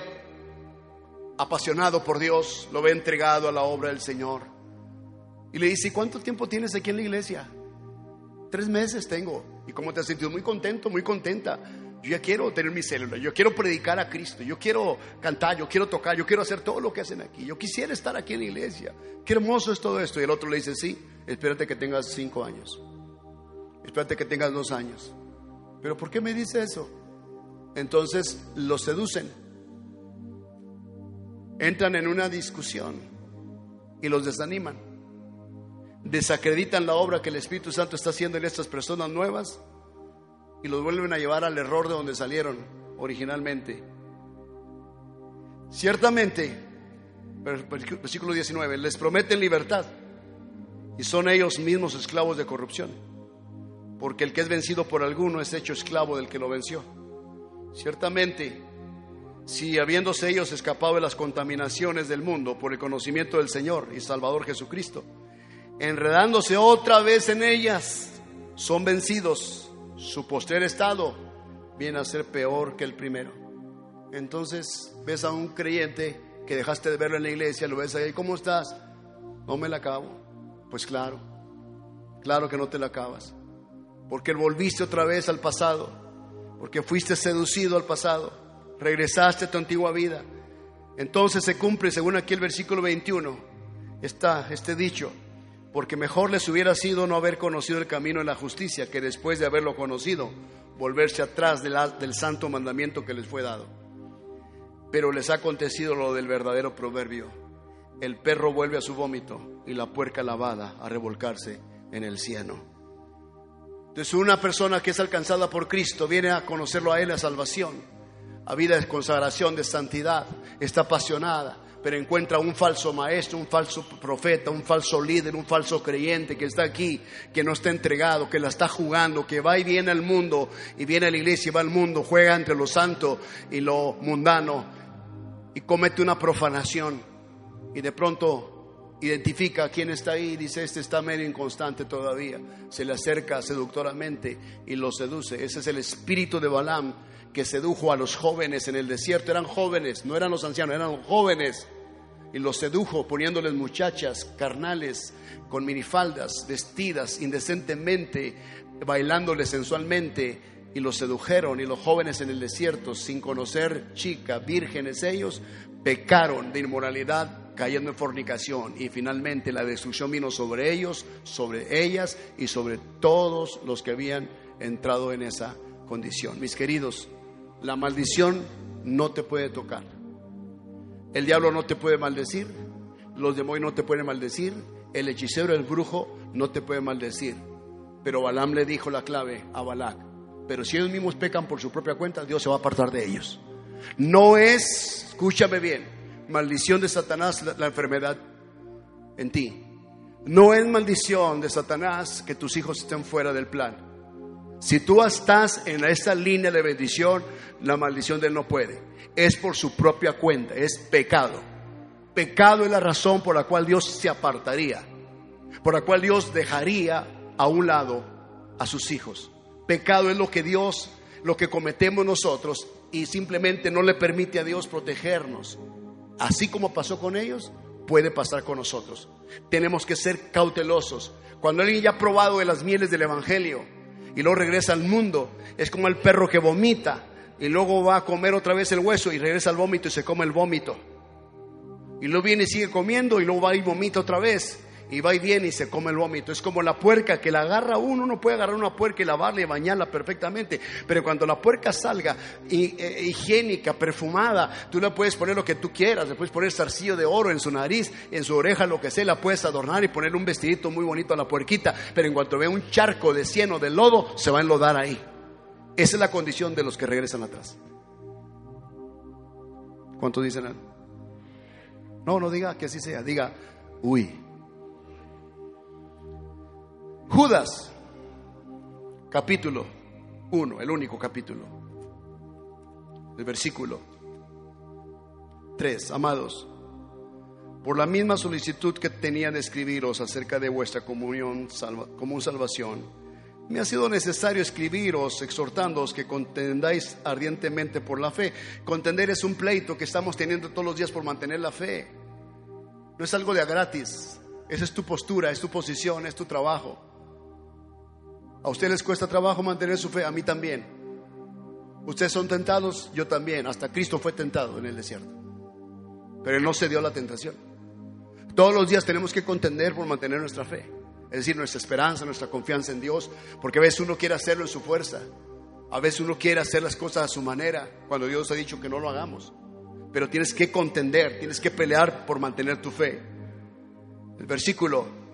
apasionado por Dios, lo ve entregado a la obra del Señor. Y le dice, ¿cuánto tiempo tienes aquí en la iglesia? Tres meses tengo. ¿Y cómo te has sentido? Muy contento, muy contenta. Yo ya quiero tener mi célula, yo quiero predicar a Cristo, yo quiero cantar, yo quiero tocar, yo quiero hacer todo lo que hacen aquí. Yo quisiera estar aquí en la iglesia. Qué hermoso es todo esto. Y el otro le dice, sí, espérate que tengas cinco años. Espérate que tengas dos años. Pero ¿por qué me dice eso? Entonces lo seducen. Entran en una discusión y los desaniman. Desacreditan la obra que el Espíritu Santo está haciendo en estas personas nuevas y los vuelven a llevar al error de donde salieron originalmente. Ciertamente, versículo 19, les prometen libertad y son ellos mismos esclavos de corrupción, porque el que es vencido por alguno es hecho esclavo del que lo venció. Ciertamente, si habiéndose ellos escapado de las contaminaciones del mundo por el conocimiento del Señor y Salvador Jesucristo, enredándose otra vez en ellas, son vencidos su postrer estado viene a ser peor que el primero. Entonces ves a un creyente que dejaste de verlo en la iglesia, lo ves ahí, ¿cómo estás? No me la acabo. Pues claro, claro que no te la acabas. Porque volviste otra vez al pasado, porque fuiste seducido al pasado, regresaste a tu antigua vida. Entonces se cumple, según aquí el versículo 21, está este dicho, porque mejor les hubiera sido no haber conocido el camino de la justicia que después de haberlo conocido, volverse atrás del santo mandamiento que les fue dado. Pero les ha acontecido lo del verdadero proverbio. El perro vuelve a su vómito y la puerca lavada a revolcarse en el cieno. Entonces una persona que es alcanzada por Cristo viene a conocerlo a Él, a salvación, a vida de consagración, de santidad, está apasionada, pero encuentra un falso maestro, un falso profeta, un falso líder, un falso creyente que está aquí, que no está entregado, que la está jugando, que va y viene al mundo y viene a la iglesia y va al mundo, juega entre lo santo y lo mundano y comete una profanación y de pronto identifica a quién está ahí dice, este está medio inconstante todavía, se le acerca seductoramente y lo seduce. Ese es el espíritu de Balaam que sedujo a los jóvenes en el desierto. Eran jóvenes, no eran los ancianos, eran jóvenes y los sedujo poniéndoles muchachas carnales con minifaldas, vestidas indecentemente, bailándoles sensualmente, y los sedujeron, y los jóvenes en el desierto, sin conocer chica, vírgenes ellos, pecaron de inmoralidad, cayendo en fornicación, y finalmente la destrucción vino sobre ellos, sobre ellas y sobre todos los que habían entrado en esa condición. Mis queridos, la maldición no te puede tocar el diablo no te puede maldecir, los demonios no te pueden maldecir, el hechicero, el brujo no te puede maldecir. Pero Balaam le dijo la clave a Balac. Pero si ellos mismos pecan por su propia cuenta, Dios se va a apartar de ellos. No es, escúchame bien, maldición de Satanás la, la enfermedad en ti. No es maldición de Satanás que tus hijos estén fuera del plan. Si tú estás en esa línea de bendición, la maldición de él no puede. Es por su propia cuenta, es pecado. Pecado es la razón por la cual Dios se apartaría, por la cual Dios dejaría a un lado a sus hijos. Pecado es lo que Dios, lo que cometemos nosotros y simplemente no le permite a Dios protegernos. Así como pasó con ellos, puede pasar con nosotros. Tenemos que ser cautelosos. Cuando alguien ya ha probado de las mieles del Evangelio y luego regresa al mundo, es como el perro que vomita y luego va a comer otra vez el hueso y regresa al vómito y se come el vómito. Y luego viene y sigue comiendo y luego va y vomita otra vez y va y viene y se come el vómito. Es como la puerca que la agarra uno, uno puede agarrar una puerca y lavarla y bañarla perfectamente, pero cuando la puerca salga eh, higiénica, perfumada, tú le puedes poner lo que tú quieras, le puedes poner zarcillo de oro en su nariz, en su oreja, lo que sea, la puedes adornar y poner un vestidito muy bonito a la puerquita, pero en cuanto ve un charco de cieno, de lodo, se va a enlodar ahí. Esa es la condición de los que regresan atrás. ¿Cuánto dicen? No, no diga que así sea, diga, uy. Judas, capítulo 1, el único capítulo, el versículo 3, amados, por la misma solicitud que tenía de escribiros acerca de vuestra comunión, común salvación, me ha sido necesario escribiros exhortándoos que contendáis ardientemente por la fe. Contender es un pleito que estamos teniendo todos los días por mantener la fe. No es algo de a gratis. Esa es tu postura, es tu posición, es tu trabajo. ¿A ustedes les cuesta trabajo mantener su fe? A mí también. Ustedes son tentados, yo también. Hasta Cristo fue tentado en el desierto. Pero Él no se dio la tentación. Todos los días tenemos que contender por mantener nuestra fe. Es decir, nuestra esperanza, nuestra confianza en Dios. Porque a veces uno quiere hacerlo en su fuerza. A veces uno quiere hacer las cosas a su manera cuando Dios ha dicho que no lo hagamos. Pero tienes que contender, tienes que pelear por mantener tu fe. El versículo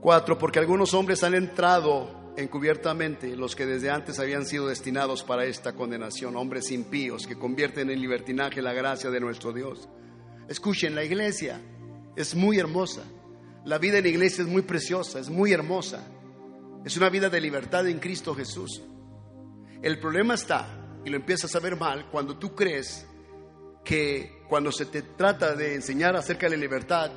4. Porque algunos hombres han entrado encubiertamente, los que desde antes habían sido destinados para esta condenación, hombres impíos que convierten en libertinaje la gracia de nuestro Dios. Escuchen, la iglesia es muy hermosa. La vida en la iglesia es muy preciosa, es muy hermosa. Es una vida de libertad en Cristo Jesús. El problema está, y lo empiezas a ver mal, cuando tú crees que cuando se te trata de enseñar acerca de la libertad,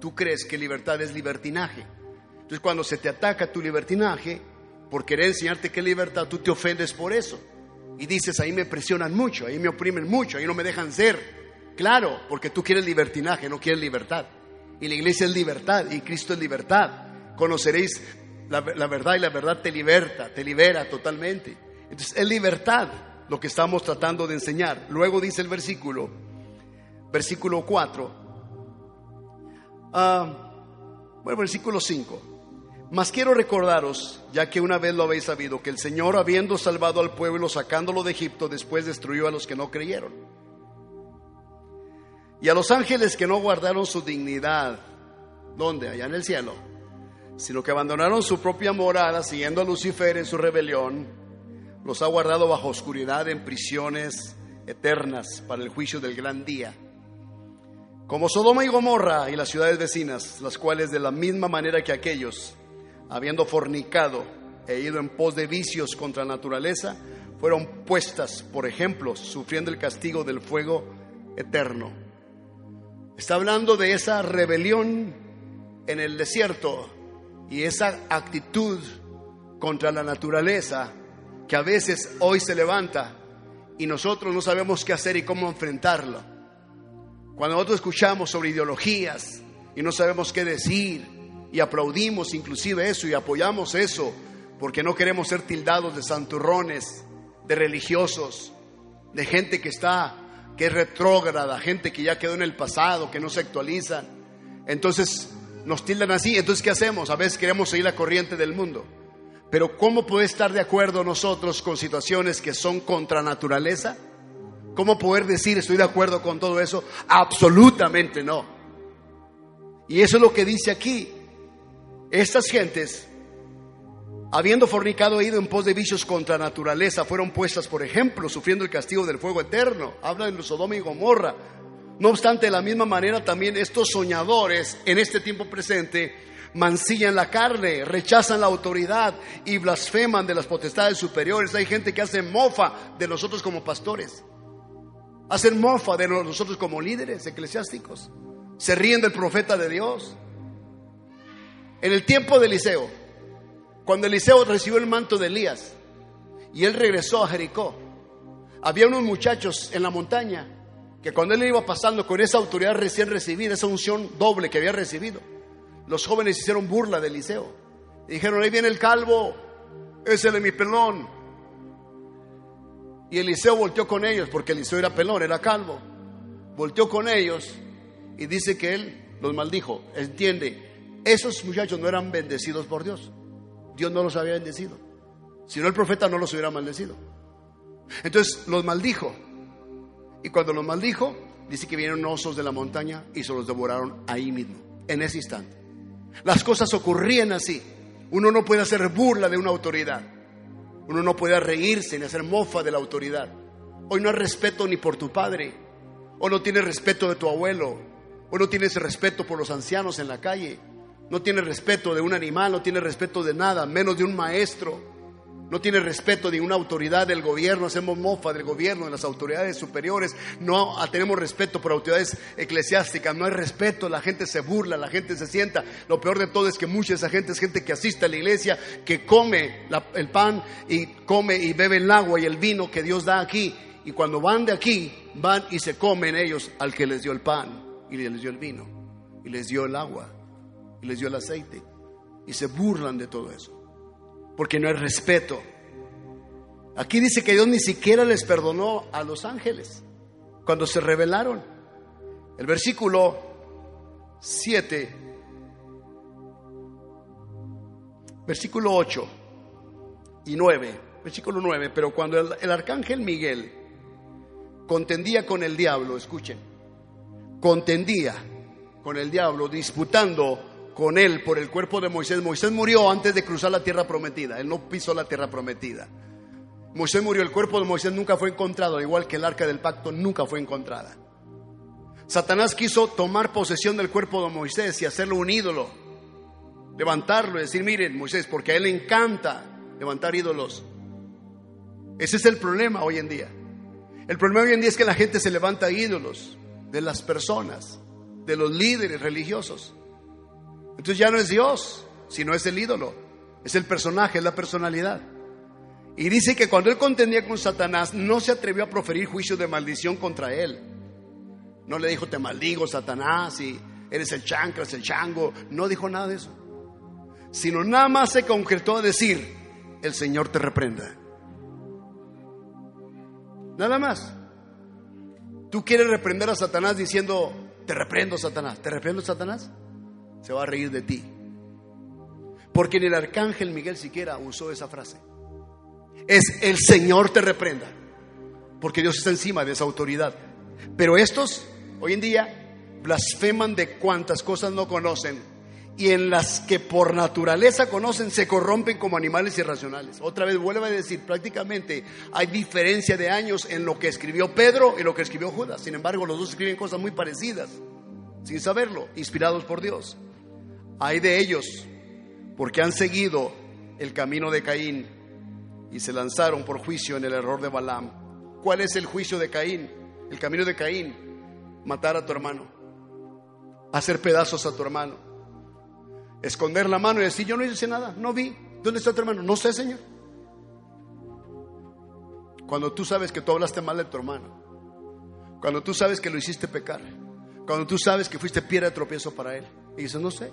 tú crees que libertad es libertinaje. Entonces cuando se te ataca tu libertinaje, por querer enseñarte que es libertad, tú te ofendes por eso. Y dices, ahí me presionan mucho, ahí me oprimen mucho, ahí no me dejan ser. Claro, porque tú quieres libertinaje, no quieres libertad. Y la iglesia es libertad y Cristo es libertad. Conoceréis la, la verdad y la verdad te liberta, te libera totalmente. Entonces es libertad lo que estamos tratando de enseñar. Luego dice el versículo, versículo 4, Ah, bueno, versículo 5. Mas quiero recordaros, ya que una vez lo habéis sabido, que el Señor, habiendo salvado al pueblo, sacándolo de Egipto, después destruyó a los que no creyeron. Y a los ángeles que no guardaron su dignidad, ¿dónde? Allá en el cielo. Sino que abandonaron su propia morada, siguiendo a Lucifer en su rebelión, los ha guardado bajo oscuridad en prisiones eternas para el juicio del gran día como Sodoma y Gomorra y las ciudades vecinas, las cuales de la misma manera que aquellos, habiendo fornicado e ido en pos de vicios contra la naturaleza, fueron puestas, por ejemplo, sufriendo el castigo del fuego eterno. Está hablando de esa rebelión en el desierto y esa actitud contra la naturaleza que a veces hoy se levanta y nosotros no sabemos qué hacer y cómo enfrentarlo. Cuando nosotros escuchamos sobre ideologías y no sabemos qué decir y aplaudimos inclusive eso y apoyamos eso porque no queremos ser tildados de santurrones, de religiosos, de gente que está, que es retrógrada, gente que ya quedó en el pasado, que no se actualiza. Entonces nos tildan así. Entonces, ¿qué hacemos? A veces queremos seguir la corriente del mundo. Pero ¿cómo puede estar de acuerdo nosotros con situaciones que son contra naturaleza? ¿Cómo poder decir estoy de acuerdo con todo eso? Absolutamente no. Y eso es lo que dice aquí. Estas gentes, habiendo fornicado e ido en pos de vicios contra naturaleza, fueron puestas, por ejemplo, sufriendo el castigo del fuego eterno. Habla de Sodoma y Gomorra. No obstante, de la misma manera también estos soñadores en este tiempo presente mancillan la carne, rechazan la autoridad y blasfeman de las potestades superiores. Hay gente que hace mofa de nosotros como pastores. Hacen mofa de nosotros como líderes eclesiásticos. Se ríen del profeta de Dios. En el tiempo de Eliseo, cuando Eliseo recibió el manto de Elías y él regresó a Jericó, había unos muchachos en la montaña que cuando él iba pasando con esa autoridad recién recibida, esa unción doble que había recibido, los jóvenes hicieron burla de Eliseo. dijeron, ahí viene el calvo, ese de mi pelón. Y Eliseo volteó con ellos, porque Eliseo era pelón, era calvo. Volteó con ellos y dice que él los maldijo. Entiende, esos muchachos no eran bendecidos por Dios. Dios no los había bendecido. Si no, el profeta no los hubiera maldecido. Entonces los maldijo. Y cuando los maldijo, dice que vinieron osos de la montaña y se los devoraron ahí mismo, en ese instante. Las cosas ocurrían así. Uno no puede hacer burla de una autoridad. Uno no puede reírse ni hacer mofa de la autoridad. Hoy no hay respeto ni por tu padre. O no tienes respeto de tu abuelo. O no tienes respeto por los ancianos en la calle. No tienes respeto de un animal, no tienes respeto de nada, menos de un maestro no tiene respeto de una autoridad del gobierno, hacemos mofa del gobierno, de las autoridades superiores, no tenemos respeto por autoridades eclesiásticas, no hay respeto, la gente se burla, la gente se sienta. Lo peor de todo es que mucha de esa gente es gente que asiste a la iglesia, que come el pan y come y bebe el agua y el vino que Dios da aquí. Y cuando van de aquí, van y se comen ellos al que les dio el pan y les dio el vino y les dio el agua y les dio el aceite y se burlan de todo eso porque no hay respeto. Aquí dice que Dios ni siquiera les perdonó a los ángeles cuando se rebelaron. El versículo 7, versículo 8 y 9, versículo 9, pero cuando el, el arcángel Miguel contendía con el diablo, escuchen, contendía con el diablo disputando con él por el cuerpo de Moisés. Moisés murió antes de cruzar la tierra prometida. Él no pisó la tierra prometida. Moisés murió, el cuerpo de Moisés nunca fue encontrado, igual que el arca del pacto nunca fue encontrada. Satanás quiso tomar posesión del cuerpo de Moisés y hacerlo un ídolo, levantarlo y decir, miren Moisés, porque a él le encanta levantar ídolos. Ese es el problema hoy en día. El problema hoy en día es que la gente se levanta ídolos de las personas, de los líderes religiosos. Entonces ya no es Dios, sino es el ídolo, es el personaje, es la personalidad. Y dice que cuando él contendía con Satanás, no se atrevió a proferir juicio de maldición contra él. No le dijo, te maldigo, Satanás, y eres el chancras, el chango. No dijo nada de eso. Sino nada más se concretó a decir, el Señor te reprenda. Nada más. Tú quieres reprender a Satanás diciendo, te reprendo, Satanás. ¿Te reprendo, Satanás? Se va a reír de ti. Porque ni el arcángel Miguel siquiera usó esa frase. Es el Señor te reprenda. Porque Dios está encima de esa autoridad. Pero estos, hoy en día, blasfeman de cuantas cosas no conocen. Y en las que por naturaleza conocen, se corrompen como animales irracionales. Otra vez vuelvo a decir, prácticamente hay diferencia de años en lo que escribió Pedro y lo que escribió Judas. Sin embargo, los dos escriben cosas muy parecidas, sin saberlo, inspirados por Dios. Hay de ellos, porque han seguido el camino de Caín y se lanzaron por juicio en el error de Balaam. ¿Cuál es el juicio de Caín? El camino de Caín, matar a tu hermano, hacer pedazos a tu hermano, esconder la mano y decir, yo no hice nada, no vi. ¿Dónde está tu hermano? No sé, Señor. Cuando tú sabes que tú hablaste mal de tu hermano, cuando tú sabes que lo hiciste pecar, cuando tú sabes que fuiste piedra de tropiezo para él, y dices, no sé,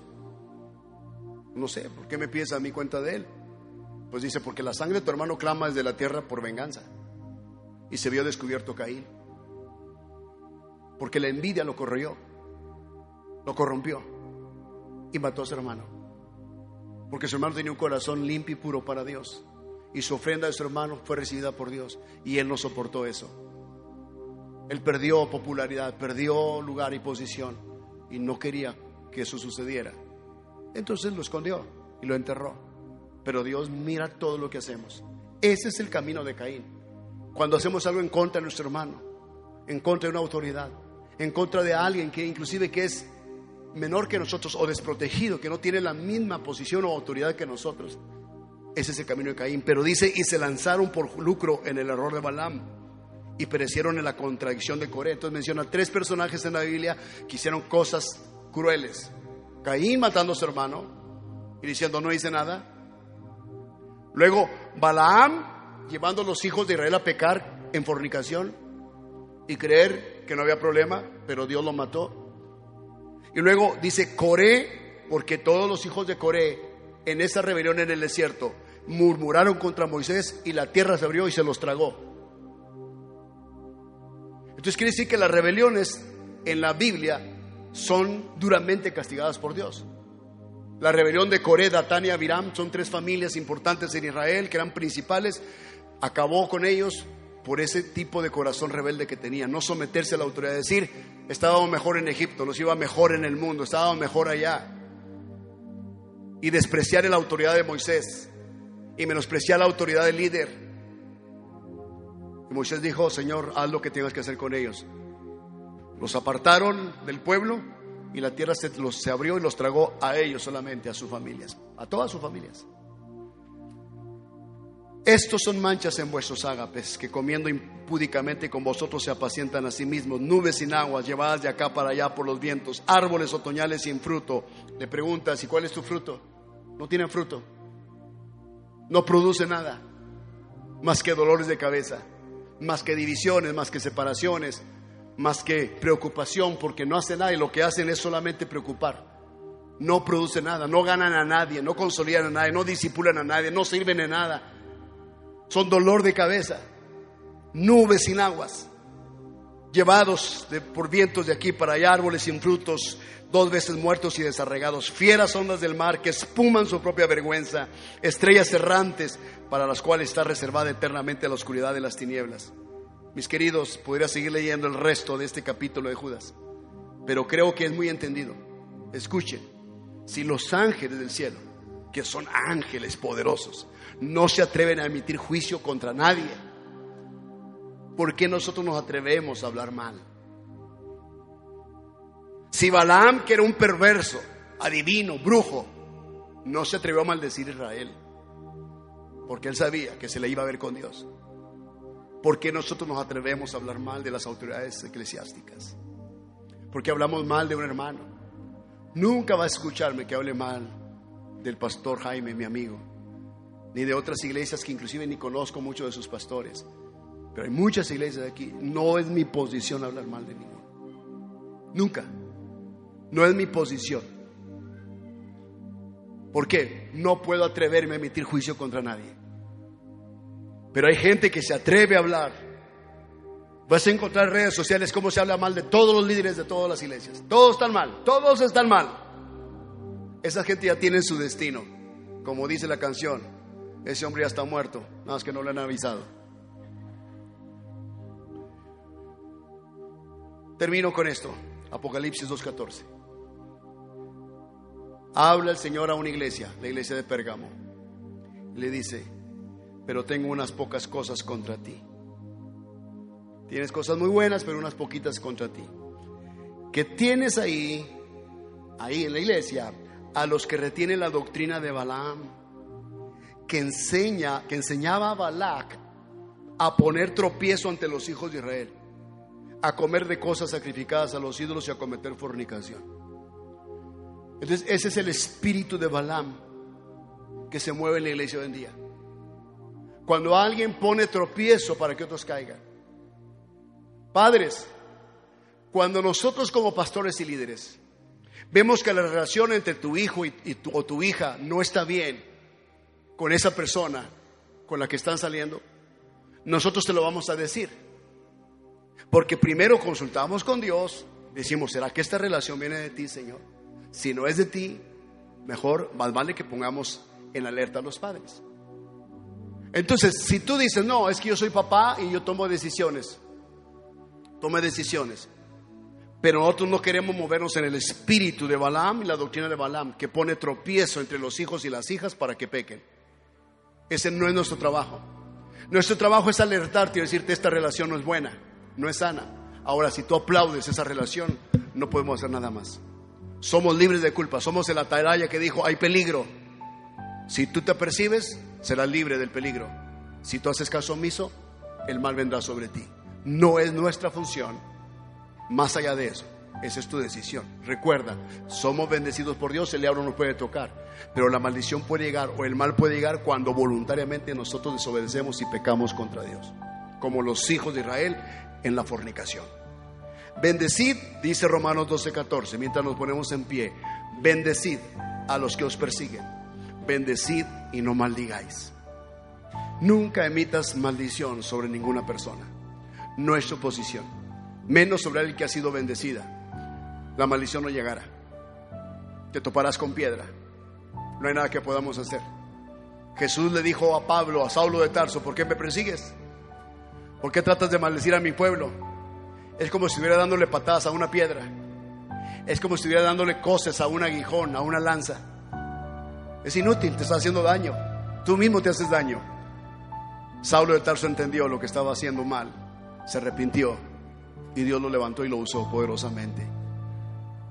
no sé, ¿por qué me pides a mi cuenta de él? Pues dice, porque la sangre de tu hermano clama desde la tierra por venganza. Y se vio descubierto Caín. Porque la envidia lo corrió, lo corrompió y mató a su hermano. Porque su hermano tenía un corazón limpio y puro para Dios. Y su ofrenda de su hermano fue recibida por Dios. Y él no soportó eso. Él perdió popularidad, perdió lugar y posición. Y no quería que eso sucediera. Entonces lo escondió y lo enterró. Pero Dios mira todo lo que hacemos. Ese es el camino de Caín. Cuando hacemos algo en contra de nuestro hermano, en contra de una autoridad, en contra de alguien que inclusive que es menor que nosotros o desprotegido, que no tiene la misma posición o autoridad que nosotros. Ese es el camino de Caín. Pero dice, y se lanzaron por lucro en el error de Balaam y perecieron en la contradicción de Coré. Entonces menciona tres personajes en la Biblia que hicieron cosas crueles. Caín matando a su hermano y diciendo, no hice nada. Luego Balaam llevando a los hijos de Israel a pecar en fornicación y creer que no había problema, pero Dios lo mató. Y luego dice Coré, porque todos los hijos de Coré en esa rebelión en el desierto murmuraron contra Moisés y la tierra se abrió y se los tragó. Entonces quiere decir que las rebeliones en la Biblia son duramente castigadas por Dios. La rebelión de Coré, Datán y Abiram son tres familias importantes en Israel que eran principales. Acabó con ellos por ese tipo de corazón rebelde que tenían. No someterse a la autoridad, decir, estábamos mejor en Egipto, nos iba mejor en el mundo, estábamos mejor allá. Y despreciar la autoridad de Moisés y menospreciar la autoridad del líder. Moisés dijo, Señor, haz lo que tengas que hacer con ellos. Los apartaron del pueblo y la tierra se, los, se abrió y los tragó a ellos solamente, a sus familias, a todas sus familias. Estos son manchas en vuestros ágapes, que comiendo impúdicamente con vosotros se apacientan a sí mismos, nubes sin aguas, llevadas de acá para allá por los vientos, árboles otoñales sin fruto. Le preguntas, ¿y cuál es tu fruto? No tienen fruto. No produce nada, más que dolores de cabeza, más que divisiones, más que separaciones, más que preocupación, porque no hace nada y lo que hacen es solamente preocupar. No produce nada, no ganan a nadie, no consolidan a nadie, no disipulan a nadie, no sirven de nada son dolor de cabeza, nubes sin aguas, llevados por vientos de aquí para allá, árboles sin frutos, dos veces muertos y desarregados, fieras ondas del mar que espuman su propia vergüenza, estrellas errantes para las cuales está reservada eternamente la oscuridad de las tinieblas. Mis queridos, podría seguir leyendo el resto de este capítulo de Judas, pero creo que es muy entendido. Escuchen, si los ángeles del cielo, que son ángeles poderosos, no se atreven a emitir juicio contra nadie. ¿Por qué nosotros nos atrevemos a hablar mal? Si Balaam, que era un perverso, adivino, brujo, no se atrevió a maldecir a Israel, porque él sabía que se le iba a ver con Dios. ¿Por qué nosotros nos atrevemos a hablar mal de las autoridades eclesiásticas? Porque hablamos mal de un hermano. Nunca va a escucharme que hable mal del pastor Jaime, mi amigo ni de otras iglesias que inclusive ni conozco mucho de sus pastores. Pero hay muchas iglesias aquí. No es mi posición hablar mal de ninguno. Nunca. No es mi posición. ¿Por qué? No puedo atreverme a emitir juicio contra nadie. Pero hay gente que se atreve a hablar. Vas a encontrar en redes sociales cómo se habla mal de todos los líderes de todas las iglesias. Todos están mal, todos están mal. Esa gente ya tiene su destino, como dice la canción. Ese hombre ya está muerto, nada más que no le han avisado. Termino con esto, Apocalipsis 2.14. Habla el Señor a una iglesia, la iglesia de Pérgamo. Le dice, pero tengo unas pocas cosas contra ti. Tienes cosas muy buenas, pero unas poquitas contra ti. Que tienes ahí, ahí en la iglesia, a los que retienen la doctrina de Balaam que enseña, que enseñaba a Balac a poner tropiezo ante los hijos de Israel, a comer de cosas sacrificadas a los ídolos y a cometer fornicación. Entonces, ese es el espíritu de Balaam que se mueve en la iglesia hoy en día. Cuando alguien pone tropiezo para que otros caigan. Padres, cuando nosotros como pastores y líderes vemos que la relación entre tu hijo y, tu, o tu hija no está bien, con esa persona con la que están saliendo, nosotros te lo vamos a decir. Porque primero consultamos con Dios, decimos, ¿será que esta relación viene de ti, Señor? Si no es de ti, mejor, más vale que pongamos en alerta a los padres. Entonces, si tú dices, no, es que yo soy papá y yo tomo decisiones, tome decisiones. Pero nosotros no queremos movernos en el espíritu de Balaam y la doctrina de Balaam, que pone tropiezo entre los hijos y las hijas para que pequen. Ese no es nuestro trabajo. Nuestro trabajo es alertarte y decirte esta relación no es buena, no es sana. Ahora, si tú aplaudes esa relación, no podemos hacer nada más. Somos libres de culpa, somos el atalaya que dijo, hay peligro. Si tú te percibes, serás libre del peligro. Si tú haces caso omiso, el mal vendrá sobre ti. No es nuestra función. Más allá de eso, esa es tu decisión. Recuerda, somos bendecidos por Dios, el diablo no puede tocar, pero la maldición puede llegar o el mal puede llegar cuando voluntariamente nosotros desobedecemos y pecamos contra Dios, como los hijos de Israel en la fornicación. Bendecid, dice Romanos 12:14, mientras nos ponemos en pie, bendecid a los que os persiguen, bendecid y no maldigáis. Nunca emitas maldición sobre ninguna persona, no es su posición, menos sobre el que ha sido bendecida. La maldición no llegará, te toparás con piedra, no hay nada que podamos hacer. Jesús le dijo a Pablo, a Saulo de Tarso, ¿por qué me persigues? ¿Por qué tratas de maldecir a mi pueblo? Es como si estuviera dándole patadas a una piedra. Es como si estuviera dándole cosas a un aguijón, a una lanza. Es inútil, te está haciendo daño. Tú mismo te haces daño. Saulo de Tarso entendió lo que estaba haciendo mal, se arrepintió y Dios lo levantó y lo usó poderosamente.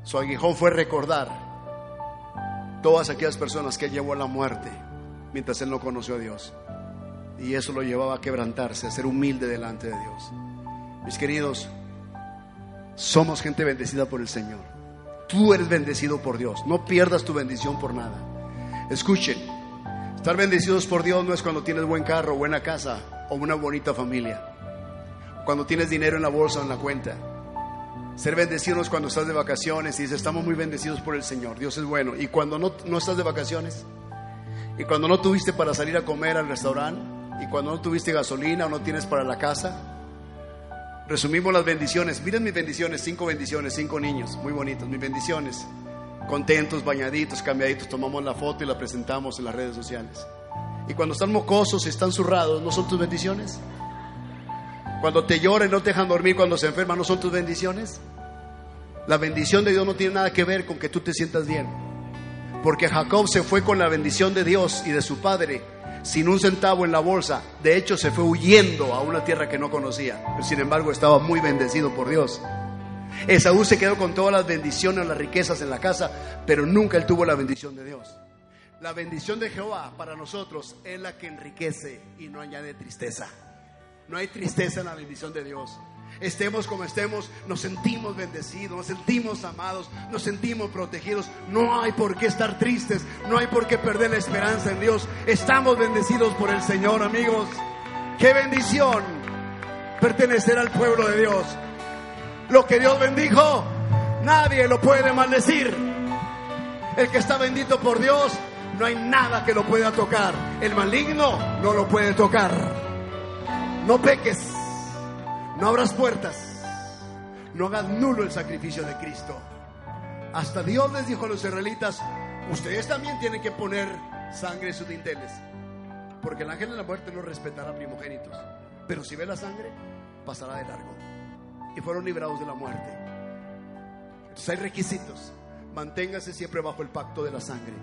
Su aguijón fue recordar todas aquellas personas que llevó a la muerte mientras él no conoció a Dios. Y eso lo llevaba a quebrantarse, a ser humilde delante de Dios. Mis queridos, somos gente bendecida por el Señor. Tú eres bendecido por Dios. No pierdas tu bendición por nada. Escuchen, estar bendecidos por Dios no es cuando tienes buen carro, buena casa o una bonita familia. Cuando tienes dinero en la bolsa o en la cuenta. Ser bendecidos cuando estás de vacaciones y dices, estamos muy bendecidos por el Señor. Dios es bueno. Y cuando no, no estás de vacaciones. Y cuando no tuviste para salir a comer al restaurante. Y cuando no tuviste gasolina o no tienes para la casa. Resumimos las bendiciones. Miren mis bendiciones, cinco bendiciones, cinco niños, muy bonitos, mis bendiciones. Contentos, bañaditos, cambiaditos, tomamos la foto y la presentamos en las redes sociales. Y cuando están mocosos y están zurrados, ¿no son tus bendiciones? Cuando te lloran no te dejan dormir, cuando se enferman, ¿no son tus bendiciones? La bendición de Dios no tiene nada que ver con que tú te sientas bien. Porque Jacob se fue con la bendición de Dios y de su padre sin un centavo en la bolsa. De hecho, se fue huyendo a una tierra que no conocía. Pero sin embargo, estaba muy bendecido por Dios. Esaú se quedó con todas las bendiciones, las riquezas en la casa, pero nunca él tuvo la bendición de Dios. La bendición de Jehová para nosotros es la que enriquece y no añade tristeza. No hay tristeza en la bendición de Dios. Estemos como estemos, nos sentimos bendecidos, nos sentimos amados, nos sentimos protegidos. No hay por qué estar tristes, no hay por qué perder la esperanza en Dios. Estamos bendecidos por el Señor, amigos. Qué bendición pertenecer al pueblo de Dios. Lo que Dios bendijo, nadie lo puede maldecir. El que está bendito por Dios, no hay nada que lo pueda tocar. El maligno no lo puede tocar. No peques, no abras puertas, no hagas nulo el sacrificio de Cristo. Hasta Dios les dijo a los israelitas, ustedes también tienen que poner sangre en sus dinteles, porque el ángel de la muerte no respetará primogénitos, pero si ve la sangre, pasará de largo. Y fueron librados de la muerte. Entonces hay requisitos. Manténgase siempre bajo el pacto de la sangre.